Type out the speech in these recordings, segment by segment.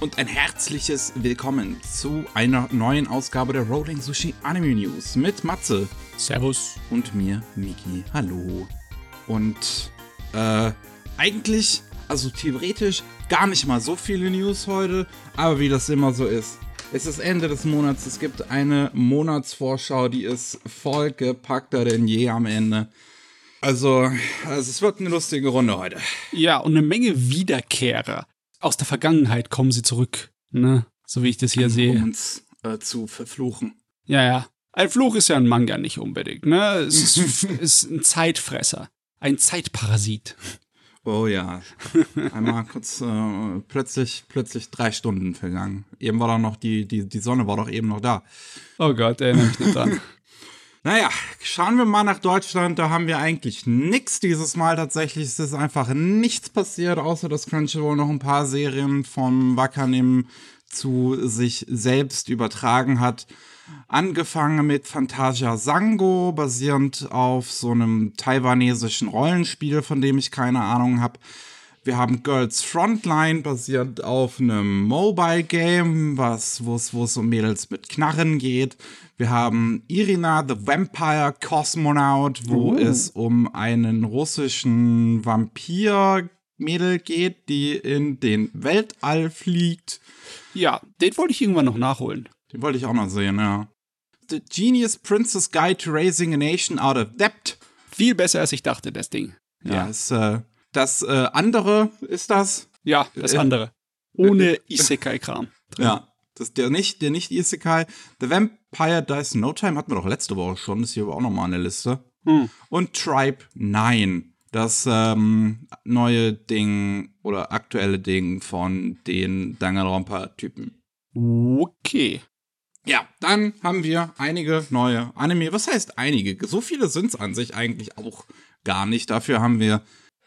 und ein herzliches Willkommen zu einer neuen Ausgabe der Rolling Sushi Anime News mit Matze. Servus. Und mir, Miki. Hallo. Und äh, eigentlich, also theoretisch, gar nicht mal so viele News heute, aber wie das immer so ist. Es ist Ende des Monats, es gibt eine Monatsvorschau, die ist voll gepackter denn je am Ende. Also, also, es wird eine lustige Runde heute. Ja, und eine Menge Wiederkehrer aus der Vergangenheit kommen sie zurück, ne? So wie ich das hier um sehe. Um uns äh, zu verfluchen. Ja, ja. Ein Fluch ist ja ein Manga nicht unbedingt, ne? Es ist, ist ein Zeitfresser. Ein Zeitparasit. Oh ja. Einmal kurz äh, plötzlich, plötzlich drei Stunden vergangen. Eben war doch noch die, die, die Sonne war doch eben noch da. Oh Gott, erinnere mich nicht dran. Naja, schauen wir mal nach Deutschland. Da haben wir eigentlich nichts dieses Mal tatsächlich. Es ist einfach nichts passiert, außer dass Crunchyroll noch ein paar Serien vom Wakanim zu sich selbst übertragen hat. Angefangen mit Fantasia Sango, basierend auf so einem taiwanesischen Rollenspiel, von dem ich keine Ahnung habe. Wir haben Girls Frontline, basierend auf einem Mobile Game, wo es um Mädels mit Knarren geht. Wir haben Irina the Vampire Cosmonaut, wo uh. es um einen russischen Vampir-Mädel geht, die in den Weltall fliegt. Ja, den wollte ich irgendwann noch nachholen. Den wollte ich auch noch sehen, ja. The Genius Princess Guide to Raising a Nation Out of Debt. Viel besser, als ich dachte, das Ding. Ja, ja ist, äh, das äh, andere ist das. Ja, das andere. Ohne Isekai-Kram. Ja, das, der nicht, der nicht Isekai. The Vampire Dies No Time hatten wir doch letzte Woche schon. Das ist hier aber auch nochmal eine Liste. Hm. Und Tribe 9. Das ähm, neue Ding oder aktuelle Ding von den Danganronpa-Typen. Okay. Ja, dann haben wir einige neue Anime. Was heißt einige? So viele sind es an sich eigentlich auch gar nicht. Dafür haben wir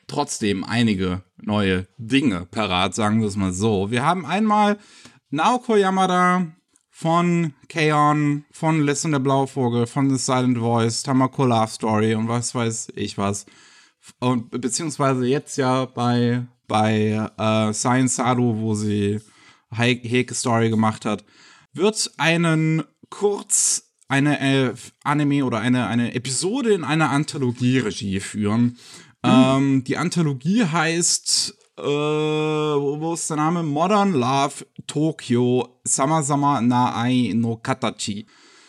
trotzdem einige neue Dinge parat, sagen wir es mal so. Wir haben einmal Naoko Yamada von Kaon, von Listen der Blauvogel, von The Silent Voice, Tamako Love Story und was weiß ich was. Und beziehungsweise jetzt ja bei, bei äh, Science Sado, wo sie Heike Story gemacht hat wird einen kurz eine äh, Anime oder eine, eine Episode in einer Anthologie Regie führen. Mhm. Ähm, die Anthologie heißt, äh, wo ist der Name? Modern Love Tokyo Samazama na Ai no Katachi.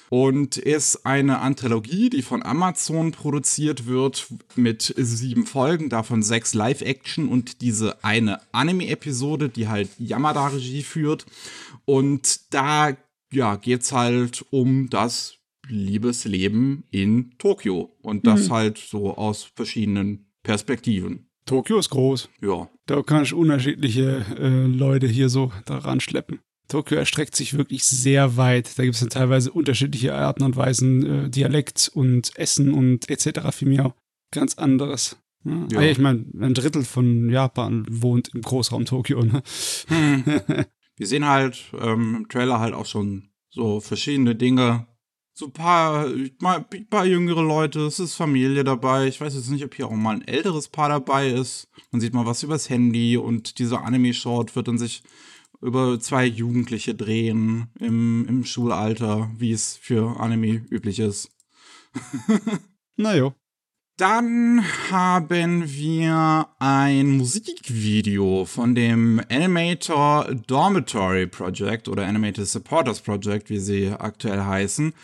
Und ist eine Anthologie, die von Amazon produziert wird mit sieben Folgen, davon sechs Live-Action und diese eine Anime-Episode, die halt Yamada Regie führt. Und da ja, geht's halt um das Liebesleben in Tokio. Und das mhm. halt so aus verschiedenen Perspektiven. Tokio ist groß. Ja. Da kann ich unterschiedliche äh, Leute hier so daran schleppen. Tokio erstreckt sich wirklich sehr weit. Da gibt es dann teilweise unterschiedliche Arten und Weisen, äh, Dialekt und Essen und etc. für mich auch ganz anderes. Ja. ja. Ich meine, ein Drittel von Japan wohnt im Großraum Tokio. Ne? Hm. wir sehen halt ähm, im Trailer halt auch schon so verschiedene Dinge. So ein paar, mal, ein paar jüngere Leute, es ist Familie dabei. Ich weiß jetzt nicht, ob hier auch mal ein älteres Paar dabei ist. Man sieht mal was übers Handy und dieser Anime-Short wird dann sich über zwei Jugendliche drehen im, im Schulalter, wie es für Anime üblich ist. naja. Dann haben wir ein Musikvideo von dem Animator Dormitory Project oder Animator Supporters Project, wie sie aktuell heißen.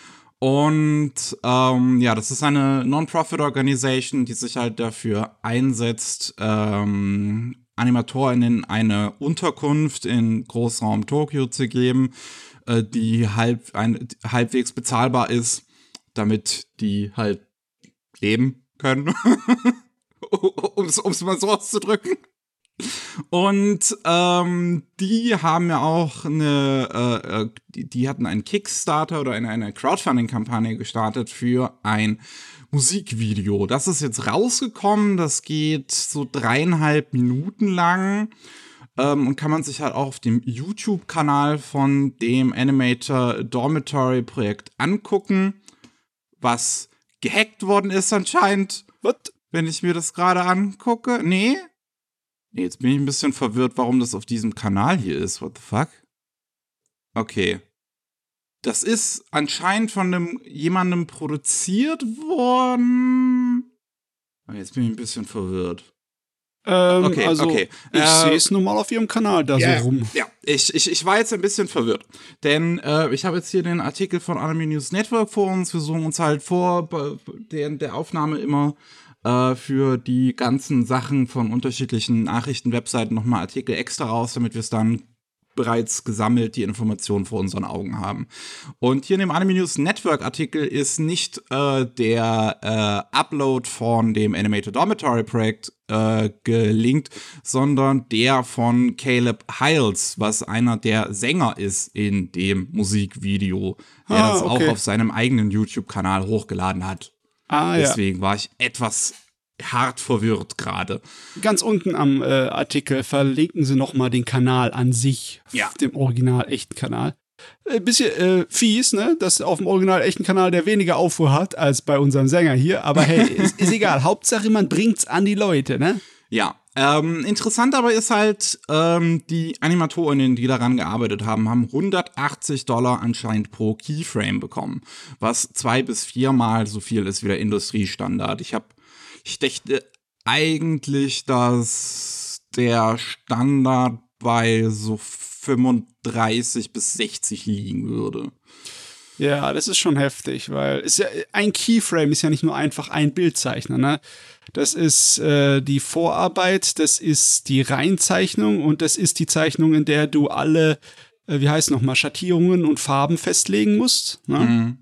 Und ähm, ja, das ist eine Non-Profit-Organisation, die sich halt dafür einsetzt, ähm, AnimatorInnen eine Unterkunft in Großraum Tokio zu geben, äh, die halb, ein, halbwegs bezahlbar ist, damit die halt leben können. um es mal so auszudrücken. Und ähm, die haben ja auch eine, äh, äh, die, die, hatten einen Kickstarter oder eine, eine Crowdfunding-Kampagne gestartet für ein Musikvideo. Das ist jetzt rausgekommen, das geht so dreieinhalb Minuten lang ähm, und kann man sich halt auch auf dem YouTube-Kanal von dem Animator Dormitory Projekt angucken, was gehackt worden ist anscheinend. What? Wenn ich mir das gerade angucke. Nee. Nee, jetzt bin ich ein bisschen verwirrt, warum das auf diesem Kanal hier ist. What the fuck? Okay. Das ist anscheinend von einem, jemandem produziert worden. Jetzt bin ich ein bisschen verwirrt. Ähm, Okay, also, okay. ich Äh, sehe es nun mal auf ihrem Kanal da Ja, so rum. Ja, ich, ich, ich war jetzt ein bisschen verwirrt. Denn äh, ich habe jetzt hier den Artikel von Anime News Network vor uns. Wir suchen uns halt vor der, der Aufnahme immer äh, für die ganzen Sachen von unterschiedlichen Nachrichtenwebseiten nochmal Artikel extra raus, damit wir es dann bereits gesammelt die Informationen vor unseren Augen haben. Und hier in dem Anime News Network Artikel ist nicht äh, der äh, Upload von dem Animated Dormitory Projekt äh, gelinkt, sondern der von Caleb Hiles, was einer der Sänger ist in dem Musikvideo, der Ah, das okay. auch auf seinem eigenen YouTube-Kanal hochgeladen hat. Ah ja. Deswegen war ich etwas hart verwirrt gerade. Ganz unten am äh, Artikel verlinken sie nochmal den Kanal an sich, Ja. dem original echten Kanal. Ein bisschen äh, fies, ne, dass auf dem original echten Kanal der weniger Aufruhr hat als bei unserem Sänger hier. Aber hey, ist, ist egal. Hauptsache, man bringt's an die Leute, ne? Ja, ähm, interessant aber ist halt, ähm, die Animatorinnen, die daran gearbeitet haben, haben 180 Dollar anscheinend pro Keyframe bekommen, was zwei bis viermal so viel ist wie der Industriestandard. Ich habe, ich dachte eigentlich, dass der Standard bei so 35 bis 60 liegen würde. Ja, das ist schon heftig, weil ist ja, ein Keyframe ist ja nicht nur einfach ein Bildzeichner, ne? Das ist äh, die Vorarbeit, das ist die Reinzeichnung und das ist die Zeichnung, in der du alle, äh, wie heißt nochmal, Schattierungen und Farben festlegen musst. Ne? Mhm.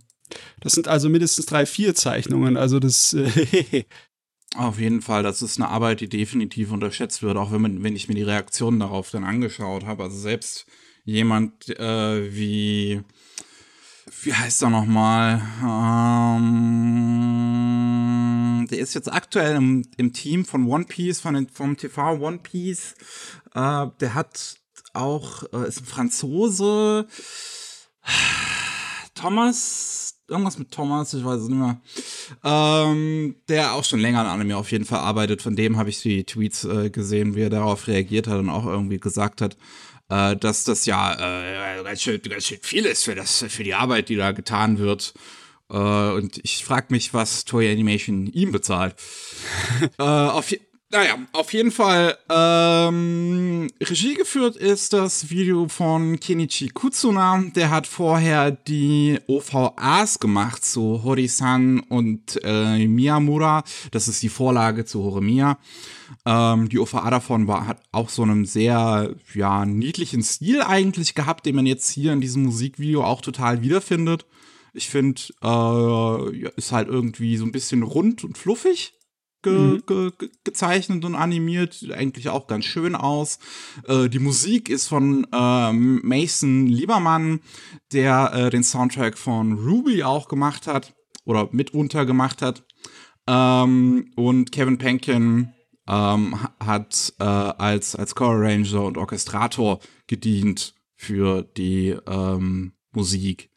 Das sind also mindestens drei, vier Zeichnungen. Also das, äh, Auf jeden Fall, das ist eine Arbeit, die definitiv unterschätzt wird, auch wenn, man, wenn ich mir die Reaktionen darauf dann angeschaut habe. Also selbst jemand äh, wie, wie heißt er nochmal? Ähm, der ist jetzt aktuell im, im Team von One Piece, von den, vom TV One Piece. Äh, der hat auch, äh, ist ein Franzose. Thomas, irgendwas mit Thomas, ich weiß es nicht mehr. Ähm, der auch schon länger an Anime auf jeden Fall arbeitet. Von dem habe ich die Tweets äh, gesehen, wie er darauf reagiert hat und auch irgendwie gesagt hat, äh, dass das ja äh, ganz, schön, ganz schön viel ist für, das, für die Arbeit, die da getan wird. Äh, und ich frage mich, was Toei Animation ihm bezahlt. äh, auf, naja, auf jeden Fall, ähm, Regie geführt ist das Video von Kenichi Kutsuna. Der hat vorher die OVAs gemacht zu Hori-san und äh, Miyamura. Das ist die Vorlage zu Horimiya. Ähm, die OVA davon war, hat auch so einen sehr, ja, niedlichen Stil eigentlich gehabt, den man jetzt hier in diesem Musikvideo auch total wiederfindet. Ich finde, äh, ist halt irgendwie so ein bisschen rund und fluffig ge ge ge gezeichnet und animiert. Sieht eigentlich auch ganz schön aus. Äh, die Musik ist von ähm, Mason Liebermann, der äh, den Soundtrack von Ruby auch gemacht hat oder mitunter gemacht hat. Ähm, und Kevin Penkin ähm, ha- hat äh, als, als Choreoranger und Orchestrator gedient für die ähm, Musik.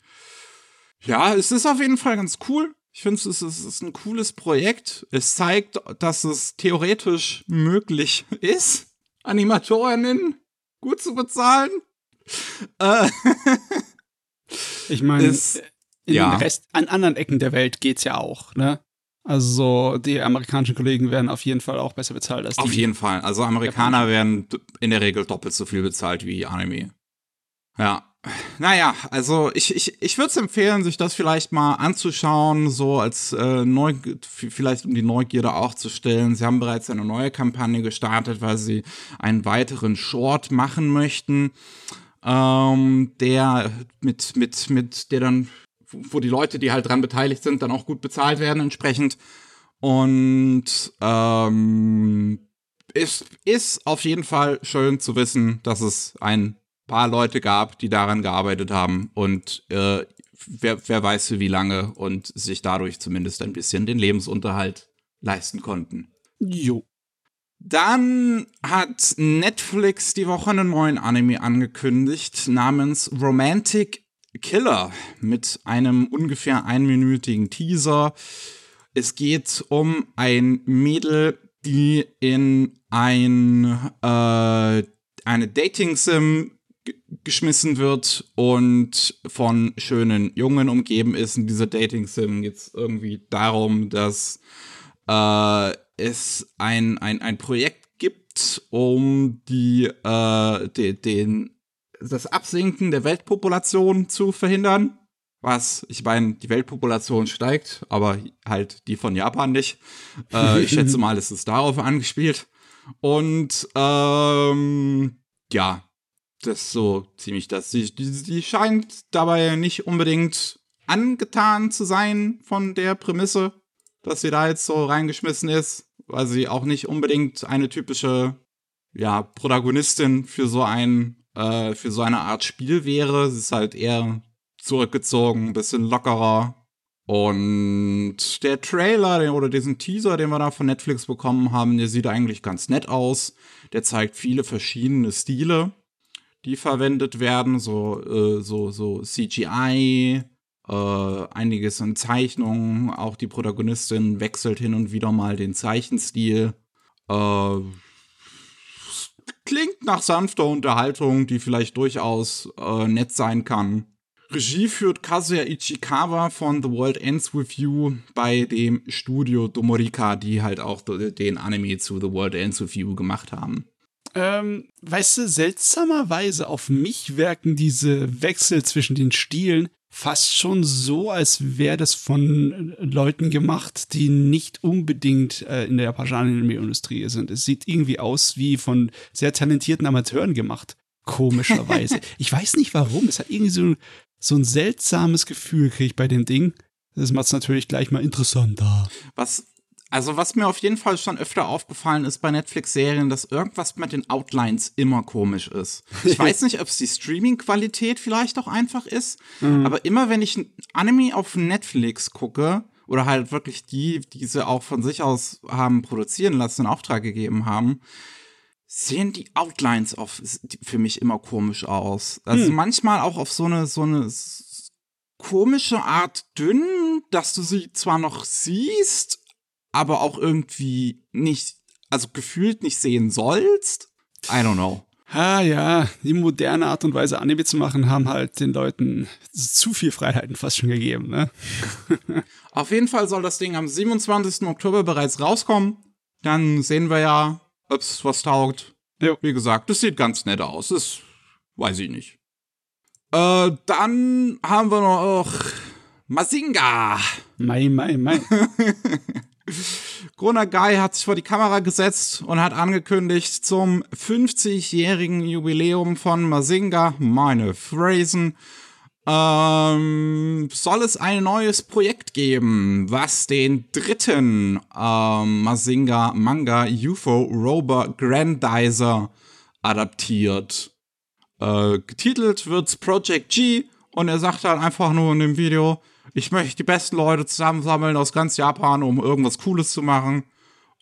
Ja, es ist auf jeden Fall ganz cool. Ich finde, es ist, ein cooles Projekt. Es zeigt, dass es theoretisch möglich ist, Animatorinnen gut zu bezahlen. Äh, ich meine, ja. Rest, an anderen Ecken der Welt geht's ja auch, ne? Also die amerikanischen Kollegen werden auf jeden Fall auch besser bezahlt als die. auf jeden Fall. Also Amerikaner werden in der Regel doppelt so viel bezahlt wie Anime. Ja. Naja, also ich, ich, ich würde es empfehlen, sich das vielleicht mal anzuschauen, so als äh, Neu vielleicht um die Neugierde auch zu stellen. Sie haben bereits eine neue Kampagne gestartet, weil sie einen weiteren Short machen möchten, ähm, der mit, mit, mit, der dann, wo die Leute, die halt dran beteiligt sind, dann auch gut bezahlt werden entsprechend. Und ähm, ist, ist auf jeden Fall schön zu wissen, dass es ein paar Leute gab, die daran gearbeitet haben und äh, wer, wer weiß für wie lange und sich dadurch zumindest ein bisschen den Lebensunterhalt leisten konnten. Jo. Dann hat Netflix die Woche einen neuen Anime angekündigt namens Romantic Killer mit einem ungefähr einminütigen Teaser. Es geht um ein Mädel, die in ein äh, eine Dating-Sim geschmissen wird und von schönen Jungen umgeben ist. In dieser Dating-Sim geht es irgendwie darum, dass äh, es ein, ein, ein Projekt gibt, um die, äh, de, den, das Absinken der Weltpopulation zu verhindern. Was, ich meine, die Weltpopulation steigt, aber halt die von Japan nicht. Äh, ich schätze mal, es ist darauf angespielt. Und ähm, ja, das ist so ziemlich das. Sie, die, die scheint dabei nicht unbedingt angetan zu sein von der Prämisse, dass sie da jetzt so reingeschmissen ist, weil sie auch nicht unbedingt eine typische ja, Protagonistin für so ein äh, für so eine Art Spiel wäre. Sie ist halt eher zurückgezogen, ein bisschen lockerer. Und der Trailer oder diesen Teaser, den wir da von Netflix bekommen haben, der sieht eigentlich ganz nett aus. Der zeigt viele verschiedene Stile, die verwendet werden, so, äh, so, so CGI, äh, einiges in Zeichnungen. Auch die Protagonistin wechselt hin und wieder mal den Zeichenstil. Äh, klingt nach sanfter Unterhaltung, die vielleicht durchaus äh, nett sein kann. Regie führt Kazuya Ichikawa von The World Ends With You bei dem Studio Domorika, die halt auch den Anime zu The World Ends With You gemacht haben. Ähm, weißt du, seltsamerweise auf mich wirken diese Wechsel zwischen den Stilen fast schon so, als wäre das von Leuten gemacht, die nicht unbedingt äh, in der japanischen Anime-Industrie sind. Es sieht irgendwie aus wie von sehr talentierten Amateuren gemacht. Komischerweise. ich weiß nicht warum. Es hat irgendwie so so ein seltsames Gefühl kriege ich bei dem Ding. Das macht es natürlich gleich mal interessanter. Was, also was mir auf jeden Fall schon öfter aufgefallen ist bei Netflix-Serien, dass irgendwas mit den Outlines immer komisch ist. Ich weiß nicht, ob es die Streaming-Qualität vielleicht auch einfach ist, mhm. aber immer wenn ich ein Anime auf Netflix gucke, oder halt wirklich die, die sie auch von sich aus haben produzieren lassen, in Auftrag gegeben haben, sehen die Outlines auf, für mich immer komisch aus. Also hm. manchmal auch auf so eine, so eine komische Art dünn, dass du sie zwar noch siehst, aber auch irgendwie nicht, also gefühlt nicht sehen sollst. I don't know. Ah ja, die moderne Art und Weise Anime zu machen, haben halt den Leuten zu viel Freiheiten fast schon gegeben, ne? Auf jeden Fall soll das Ding am 27. Oktober bereits rauskommen. Dann sehen wir ja, ob es was taugt. Ja. Wie gesagt, das sieht ganz nett aus. Das weiß ich nicht. Äh, dann haben wir noch Mazinga. Mai, mai, mai. Guy hat sich vor die Kamera gesetzt und hat angekündigt, zum 50-jährigen Jubiläum von Mazinga, meine Phrasen, ähm, soll es ein neues Projekt geben, was den dritten ähm, Mazinga Manga UFO Rover Grandizer adaptiert. Äh, getitelt wird's Project G und er sagt dann einfach nur in dem Video, ich möchte die besten Leute zusammensammeln aus ganz Japan, um irgendwas Cooles zu machen.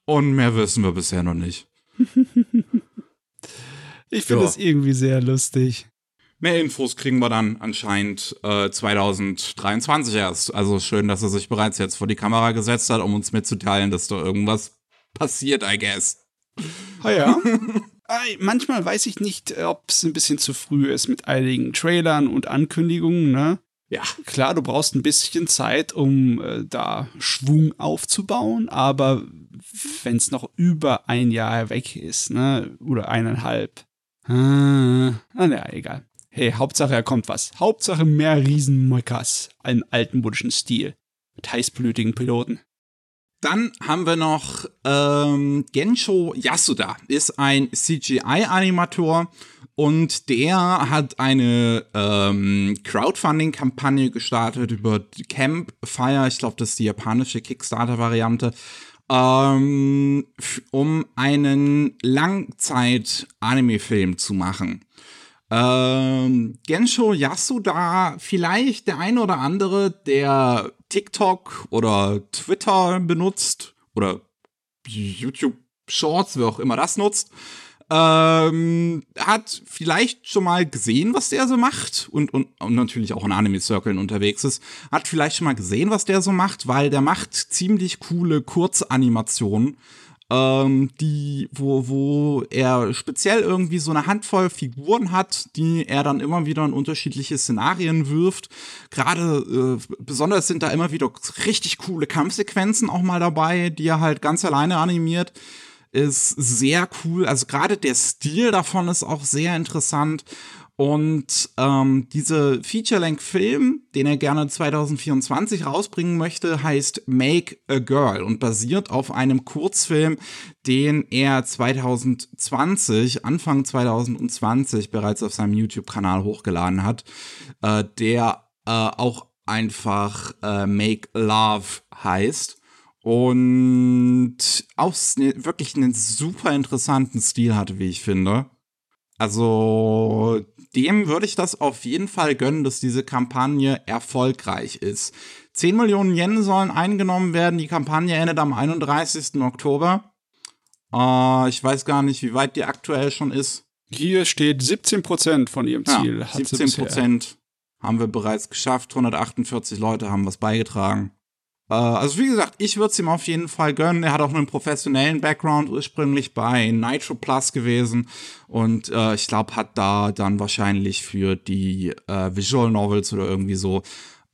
Und mehr wissen wir bisher noch nicht. ich finde es irgendwie sehr lustig. Mehr Infos kriegen wir dann anscheinend äh, 2023 erst. Also schön, dass er sich bereits jetzt vor die Kamera gesetzt hat, um uns mitzuteilen, dass da irgendwas passiert, I guess. Ah ja. Manchmal weiß ich nicht, ob es ein bisschen zu früh ist mit einigen Trailern und Ankündigungen, ne? Ja. Klar, du brauchst ein bisschen Zeit, um äh, da Schwung aufzubauen, aber wenn es noch über ein Jahr weg ist, ne, oder eineinhalb, ah, na, egal. Hey, Hauptsache er kommt was. Hauptsache mehr Riesenmoikas im alten buddhischen Stil. Mit heißblütigen Piloten. Dann haben wir noch ähm, Gensho Yasuda, ist ein CGI-Animator und der hat eine ähm, Crowdfunding-Kampagne gestartet über Campfire, ich glaube, das ist die japanische Kickstarter-Variante, ähm, um einen Langzeit-Anime-Film zu machen. Ähm, Gensho Yasuda, vielleicht der eine oder andere, der TikTok oder Twitter benutzt oder YouTube Shorts, wer auch immer das nutzt, ähm, hat vielleicht schon mal gesehen, was der so macht und, und, und natürlich auch in Anime-Circles unterwegs ist, hat vielleicht schon mal gesehen, was der so macht, weil der macht ziemlich coole Kurzanimationen ähm, die, wo, wo er speziell irgendwie so eine Handvoll Figuren hat, die er dann immer wieder in unterschiedliche Szenarien wirft. Gerade äh, besonders sind da immer wieder richtig coole Kampfsequenzen auch mal dabei, die er halt ganz alleine animiert. Ist sehr cool. Also gerade der Stil davon ist auch sehr interessant. Und ähm, diese Feature-Length-Film, den er gerne 2024 rausbringen möchte, heißt Make a Girl und basiert auf einem Kurzfilm, den er 2020, Anfang 2020 bereits auf seinem YouTube-Kanal hochgeladen hat, äh, der äh, auch einfach äh, Make Love heißt und auch wirklich einen super interessanten Stil hatte, wie ich finde. Also dem würde ich das auf jeden Fall gönnen, dass diese Kampagne erfolgreich ist. 10 Millionen Yen sollen eingenommen werden. Die Kampagne endet am 31. Oktober. Äh, ich weiß gar nicht, wie weit die aktuell schon ist. Hier steht 17% von ihrem Ziel. Ja, 17% haben wir bereits geschafft. 148 Leute haben was beigetragen. Äh, also wie gesagt, ich würde es ihm auf jeden Fall gönnen. Er hat auch einen professionellen Background ursprünglich bei Nitro Plus gewesen und äh, ich glaube, hat da dann wahrscheinlich für die äh, Visual Novels oder irgendwie so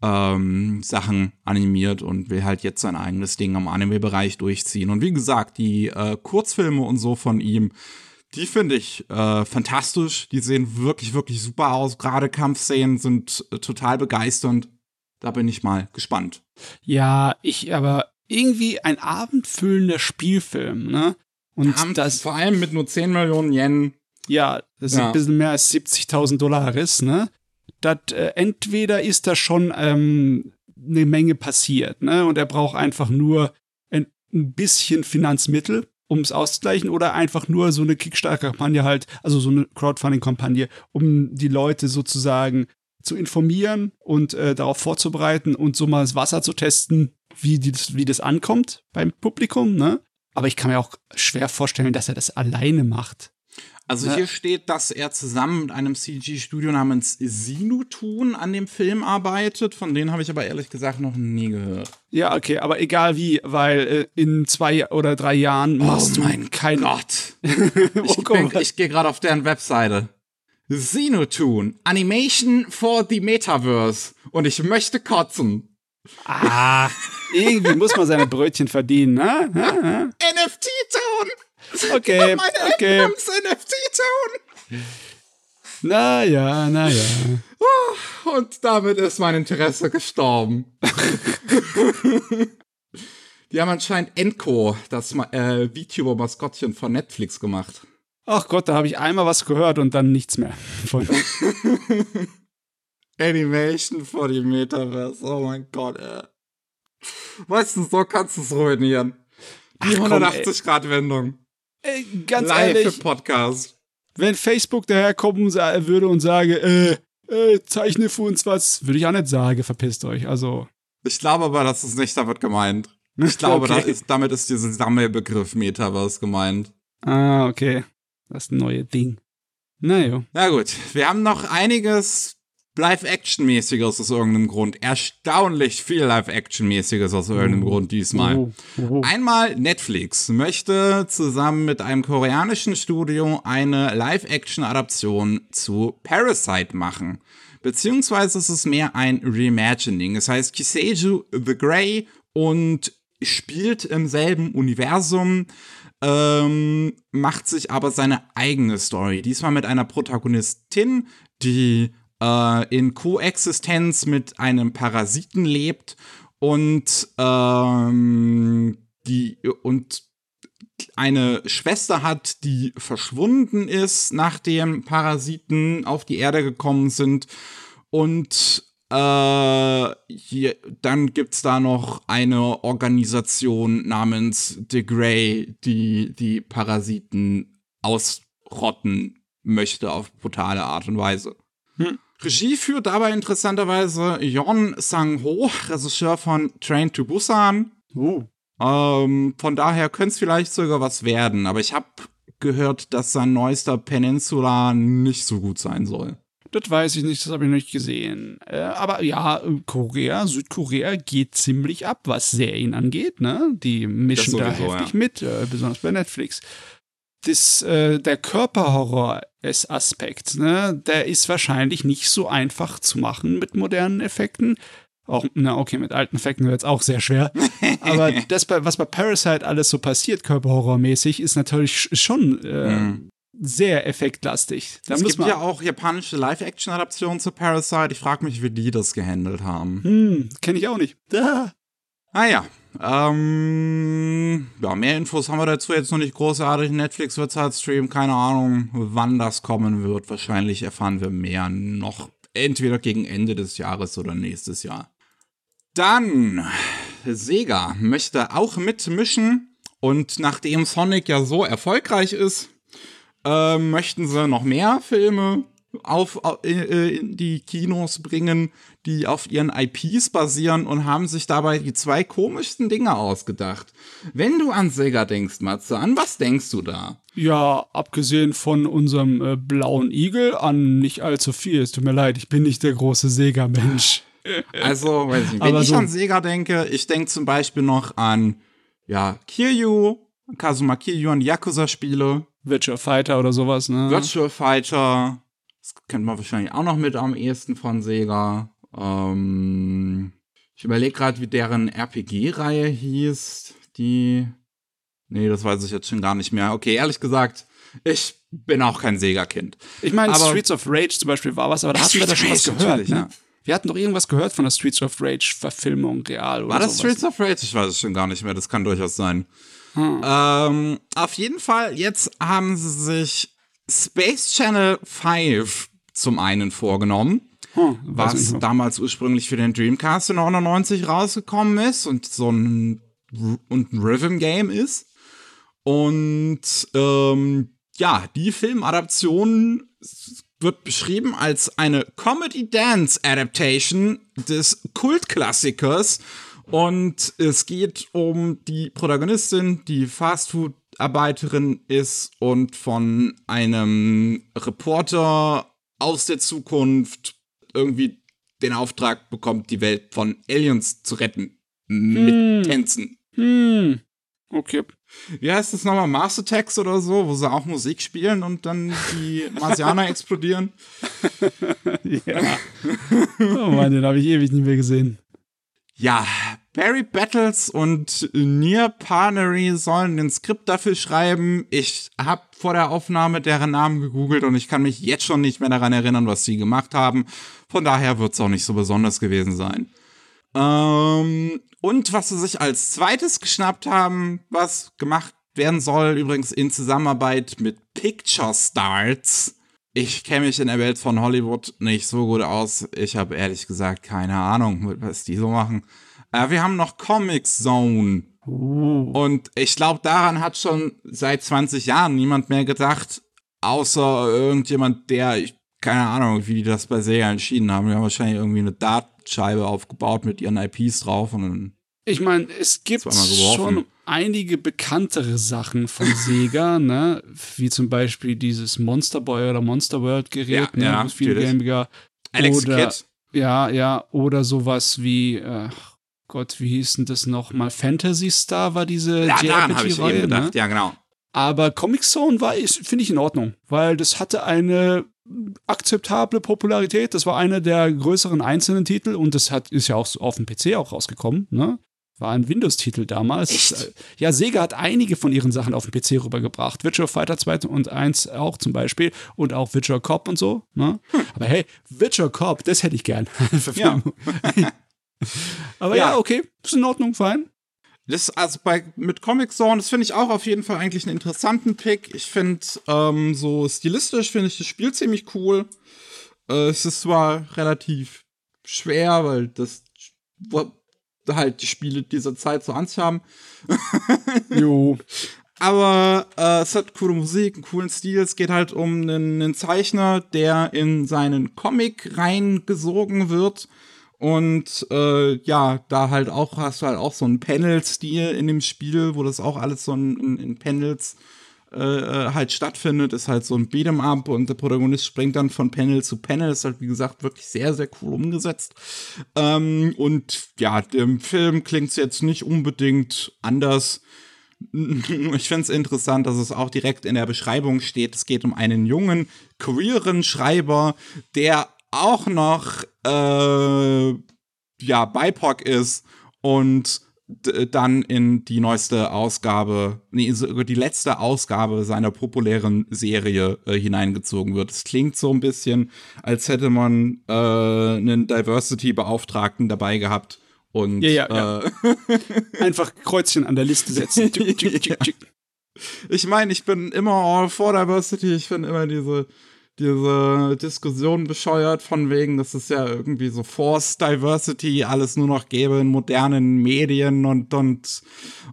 ähm, Sachen animiert und will halt jetzt sein eigenes Ding am Anime-Bereich durchziehen. Und wie gesagt, die äh, Kurzfilme und so von ihm, die finde ich äh, fantastisch. Die sehen wirklich, wirklich super aus. Gerade Kampfszenen sind äh, total begeisternd. Da bin ich mal gespannt. Ja, ich aber irgendwie ein abendfüllender Spielfilm, ne? Und ja, das vor allem mit nur 10 Millionen Yen. Ja, das ist ja. ein bisschen mehr als 70.000 Dollar ne? Das, äh, entweder ist da schon ähm, eine Menge passiert, ne? Und er braucht einfach nur ein, ein bisschen Finanzmittel, um es auszugleichen, oder einfach nur so eine Kickstarter-Kampagne halt, also so eine Crowdfunding-Kampagne, um die Leute sozusagen zu informieren und äh, darauf vorzubereiten und so mal das Wasser zu testen, wie, die, wie das ankommt beim Publikum, ne? Aber ich kann mir auch schwer vorstellen, dass er das alleine macht. Also ja. hier steht, dass er zusammen mit einem CG-Studio namens Sinutun an dem Film arbeitet. Von denen habe ich aber ehrlich gesagt noch nie gehört. Ja, okay, aber egal wie, weil äh, in zwei oder drei Jahren machst oh du mein kein Gott. oh, ich, ich gehe gerade auf deren Webseite. Xenotoon, Animation for the Metaverse. Und ich möchte kotzen. Ah, irgendwie muss man seine Brötchen verdienen, ne? NFT-Toon! Okay, Meine okay. NFT-Toon! Naja, naja. Und damit ist mein Interesse gestorben. Die haben anscheinend Enko, das äh, VTuber-Maskottchen von Netflix gemacht. Ach Gott, da habe ich einmal was gehört und dann nichts mehr. Von Animation for the Metaverse. Oh mein Gott, ey. Weißt du, so kannst du es ruinieren. Die 180-Grad-Wendung. Ey, ganz Live ehrlich. Podcast. Wenn Facebook daherkommen würde und sage, äh, äh, zeichne für uns was, würde ich auch nicht sagen, verpisst euch. Also. Ich glaube aber, das ist nicht damit gemeint. Ich glaube, okay. ist, damit ist dieser Sammelbegriff Metaverse gemeint. Ah, okay. Das neue Ding. Naja. Na gut, wir haben noch einiges Live-Action-mäßiges aus irgendeinem Grund. Erstaunlich viel Live-Action-mäßiges aus irgendeinem oh. Grund diesmal. Oh. Oh. Einmal Netflix möchte zusammen mit einem koreanischen Studio eine Live-Action-Adaption zu Parasite machen. Beziehungsweise ist es mehr ein Reimagining. Es heißt Kiseju the Grey und spielt im selben Universum ähm, macht sich aber seine eigene Story. Diesmal mit einer Protagonistin, die äh, in Koexistenz mit einem Parasiten lebt und ähm, die und eine Schwester hat, die verschwunden ist, nachdem Parasiten auf die Erde gekommen sind und äh, hier, dann gibt's da noch eine Organisation namens The Grey, die die Parasiten ausrotten möchte auf brutale Art und Weise. Hm. Regie führt dabei interessanterweise Yon Sang-ho, Regisseur von Train to Busan. Uh. Ähm, von daher könnte es vielleicht sogar was werden, aber ich habe gehört, dass sein neuester Peninsula nicht so gut sein soll. Das weiß ich nicht, das habe ich noch nicht gesehen. Äh, aber ja, Korea, Südkorea geht ziemlich ab, was Serien angeht. Ne? Die mischen da heftig ja. mit, äh, besonders bei Netflix. Das, äh, der Körperhorror-Aspekt, ne, der ist wahrscheinlich nicht so einfach zu machen mit modernen Effekten. Auch, na okay, mit alten Effekten wird es auch sehr schwer. Aber das, was bei Parasite alles so passiert, körperhorrormäßig, ist natürlich sch- schon äh, sehr effektlastig. Da es gibt ja auch japanische Live-Action-Adaptionen zu Parasite. Ich frage mich, wie die das gehandelt haben. Hm, kenne ich auch nicht. Ah. Ah ja. Ähm, ja, mehr Infos haben wir dazu jetzt noch nicht großartig. Netflix wird halt streamen, keine Ahnung, wann das kommen wird. Wahrscheinlich erfahren wir mehr noch entweder gegen Ende des Jahres oder nächstes Jahr. Dann, Sega möchte auch mitmischen und nachdem Sonic ja so erfolgreich ist, äh, möchten sie noch mehr Filme auf, au- äh, in die Kinos bringen, die auf ihren IPs basieren und haben sich dabei die zwei komischsten Dinge ausgedacht. Wenn du an Sega denkst, Matze, an was denkst du da? Ja, abgesehen von unserem äh, blauen Igel an nicht allzu viel. Es tut mir leid, ich bin nicht der große Sega-Mensch. Also, weiß ich nicht. Wenn Aber ich so- an Sega denke, ich denke zum Beispiel noch an, ja, Kiryu, Kazuma Kiryu, an Yakuza-Spiele, Virtual Fighter oder sowas, ne? Virtual Fighter, das kennt man wahrscheinlich auch noch mit am ehesten von Sega. Ähm, ich überlege gerade, wie deren RPG-Reihe hieß, die. Nee, das weiß ich jetzt schon gar nicht mehr. Okay, ehrlich gesagt, ich bin auch kein Sega-Kind. Ich meine, Streets of Rage zum Beispiel war was, aber da hatten wir da schon was gehört, ne? ja. Wir hatten doch irgendwas gehört von der Streets of Rage-Verfilmung, real oder War das sowas. Streets of Rage? Ich weiß es schon gar nicht mehr. Das kann durchaus sein. Hm. Ähm, auf jeden Fall, jetzt haben sie sich Space Channel 5 zum einen vorgenommen. Hm, was damals ursprünglich für den Dreamcast in 99 rausgekommen ist und so ein, und ein Rhythm-Game ist. Und ähm, ja, die Filmadaption wird beschrieben als eine Comedy-Dance-Adaptation des Kultklassikers. Und es geht um die Protagonistin, die Fastfood-Arbeiterin ist und von einem Reporter aus der Zukunft irgendwie den Auftrag bekommt, die Welt von Aliens zu retten. Mit Tänzen. Hm, okay. Wie heißt das nochmal? Master Text oder so, wo sie auch Musik spielen und dann die Marsianer explodieren? Ja. oh Mann, den habe ich ewig nicht mehr gesehen. Ja, Barry Battles und Near Parnery sollen den Skript dafür schreiben. Ich habe vor der Aufnahme deren Namen gegoogelt und ich kann mich jetzt schon nicht mehr daran erinnern, was sie gemacht haben. Von daher wird es auch nicht so besonders gewesen sein. Ähm, und was sie sich als zweites geschnappt haben, was gemacht werden soll, übrigens in Zusammenarbeit mit Picture Stars. Ich kenne mich in der Welt von Hollywood nicht so gut aus. Ich habe ehrlich gesagt keine Ahnung, was die so machen. Äh, wir haben noch Comic Zone. Uh, Und ich glaube, daran hat schon seit 20 Jahren niemand mehr gedacht, außer irgendjemand, der, ich, keine Ahnung, wie die das bei Sega entschieden haben. Die haben wahrscheinlich irgendwie eine Dartscheibe aufgebaut mit ihren IPs drauf und dann ich meine, es gibt schon einige bekanntere Sachen von Sega, ne? Wie zum Beispiel dieses Monster Boy oder Monster World Gerät, Ja, ne? ja, natürlich. Gamer Alex Oder- Kidd. Ja, ja, oder sowas wie, äh, Gott, wie hieß denn das nochmal? Fantasy Star war diese Ja, daran habe ich eben JRPG-Reihe, gedacht. ne? Ja, genau. Aber Comic Zone war, finde ich in Ordnung, weil das hatte eine akzeptable Popularität. Das war einer der größeren einzelnen Titel und das hat, ist ja auch auf dem PC auch rausgekommen, ne? War ein Windows-Titel damals. Echt? Ja, Sega hat einige von ihren Sachen auf den PC rübergebracht. Virtual Fighter 2 und 1 auch zum Beispiel und auch Virtual Cop und so. Ne? Aber hey, Virtual Cop, das hätte ich gern. Verfilmung. Aber ja. Ja. okay, ist in Ordnung, fein. Das, also bei, mit Comic Zone, das finde ich auch auf jeden Fall eigentlich einen interessanten Pick. Ich finde, ähm, so stilistisch finde ich das Spiel ziemlich cool. Äh, es ist zwar relativ schwer, weil das halt die Spiele dieser Zeit so an sich haben. Jo. Aber äh, es hat coole Musik, einen coolen Stil. Es geht halt um einen, einen Zeichner, der in seinen Comic reingesogen wird. Und äh, ja, da halt auch hast du halt auch so einen Panel-Stil in dem Spiel, wo das auch alles so in, in, in Panels äh, halt stattfindet, ist halt so ein Beat'em Up und der Protagonist springt dann von Panel zu Panel. Ist halt, wie gesagt, wirklich sehr, sehr cool umgesetzt. Ähm, und ja, dem Film klingt jetzt nicht unbedingt anders. Ich finde es interessant, dass es auch direkt in der Beschreibung steht. Es geht um einen jungen, queeren Schreiber, der auch noch äh, ja BIPOC ist und dann in die neueste Ausgabe, nee, die letzte Ausgabe seiner populären Serie äh, hineingezogen wird. Es klingt so ein bisschen, als hätte man äh, einen Diversity-Beauftragten dabei gehabt. Und ja, ja, ja. Äh, einfach Kreuzchen an der Liste setzen. ich meine, ich bin immer all for Diversity. Ich finde immer diese diese Diskussion bescheuert, von wegen, dass es ja irgendwie so Forced Diversity alles nur noch gäbe in modernen Medien und, und,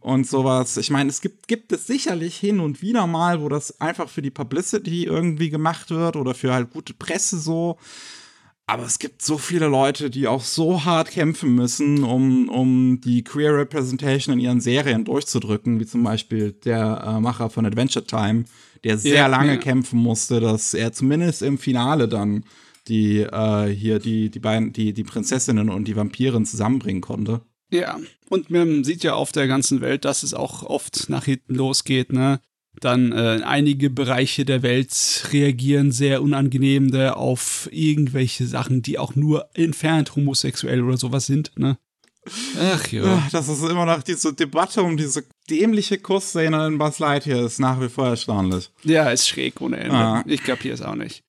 und sowas. Ich meine, es gibt, gibt es sicherlich hin und wieder mal, wo das einfach für die Publicity irgendwie gemacht wird oder für halt gute Presse so. Aber es gibt so viele Leute, die auch so hart kämpfen müssen, um, um die Queer Representation in ihren Serien durchzudrücken, wie zum Beispiel der äh, Macher von Adventure Time, der sehr ja, lange ja. kämpfen musste, dass er zumindest im Finale dann die äh, hier die die beiden die die Prinzessinnen und die Vampiren zusammenbringen konnte. Ja, und man sieht ja auf der ganzen Welt, dass es auch oft nach hinten losgeht, ne? Dann äh, einige Bereiche der Welt reagieren sehr unangenehm auf irgendwelche Sachen, die auch nur entfernt homosexuell oder sowas sind, ne? Ach ja. Das ist immer noch diese Debatte um diese dämliche Kussszene in Buzz Lightyear ist nach wie vor erstaunlich. Ja, ist schräg ohne Ende. Ah. Ich kapiere es auch nicht.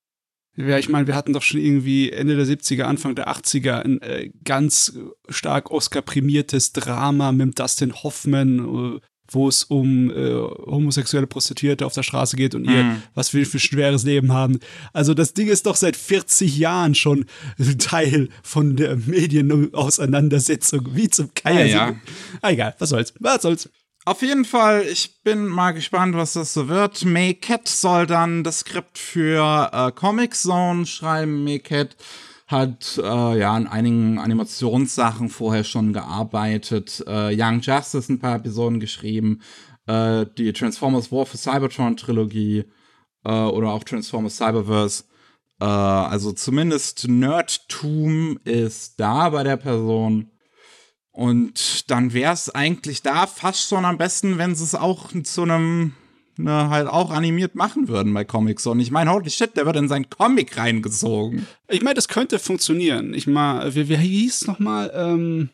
Ja, ich meine, wir hatten doch schon irgendwie Ende der 70er, Anfang der 80er ein äh, ganz stark Oscar-prämiertes Drama mit Dustin Hoffman, äh, wo es um äh, homosexuelle Prostituierte auf der Straße geht und ihr, mhm. was wir für schweres Leben haben. Also das Ding ist doch seit 40 Jahren schon Teil von der Medienauseinandersetzung. Wie zum Keier. Ja, ja. Ah, egal, was soll's, was soll's. Auf jeden Fall, ich bin mal gespannt, was das so wird. May Cat soll dann das Skript für äh, Comic Zone schreiben. May Cat hat äh, ja an einigen Animationssachen vorher schon gearbeitet. Äh, Young Justice ein paar Episoden geschrieben. Äh, die Transformers War for Cybertron Trilogie äh, oder auch Transformers Cyberverse. Äh, also zumindest Nerdtum ist da bei der Person. Und dann wäre es eigentlich da fast schon am besten, wenn sie es auch zu einem ne, halt auch animiert machen würden bei Comics. Und ich meine, holy shit, der wird in seinen Comic reingezogen. Ich meine, das könnte funktionieren. Ich mal, wie, wie hieß noch mal, ähm,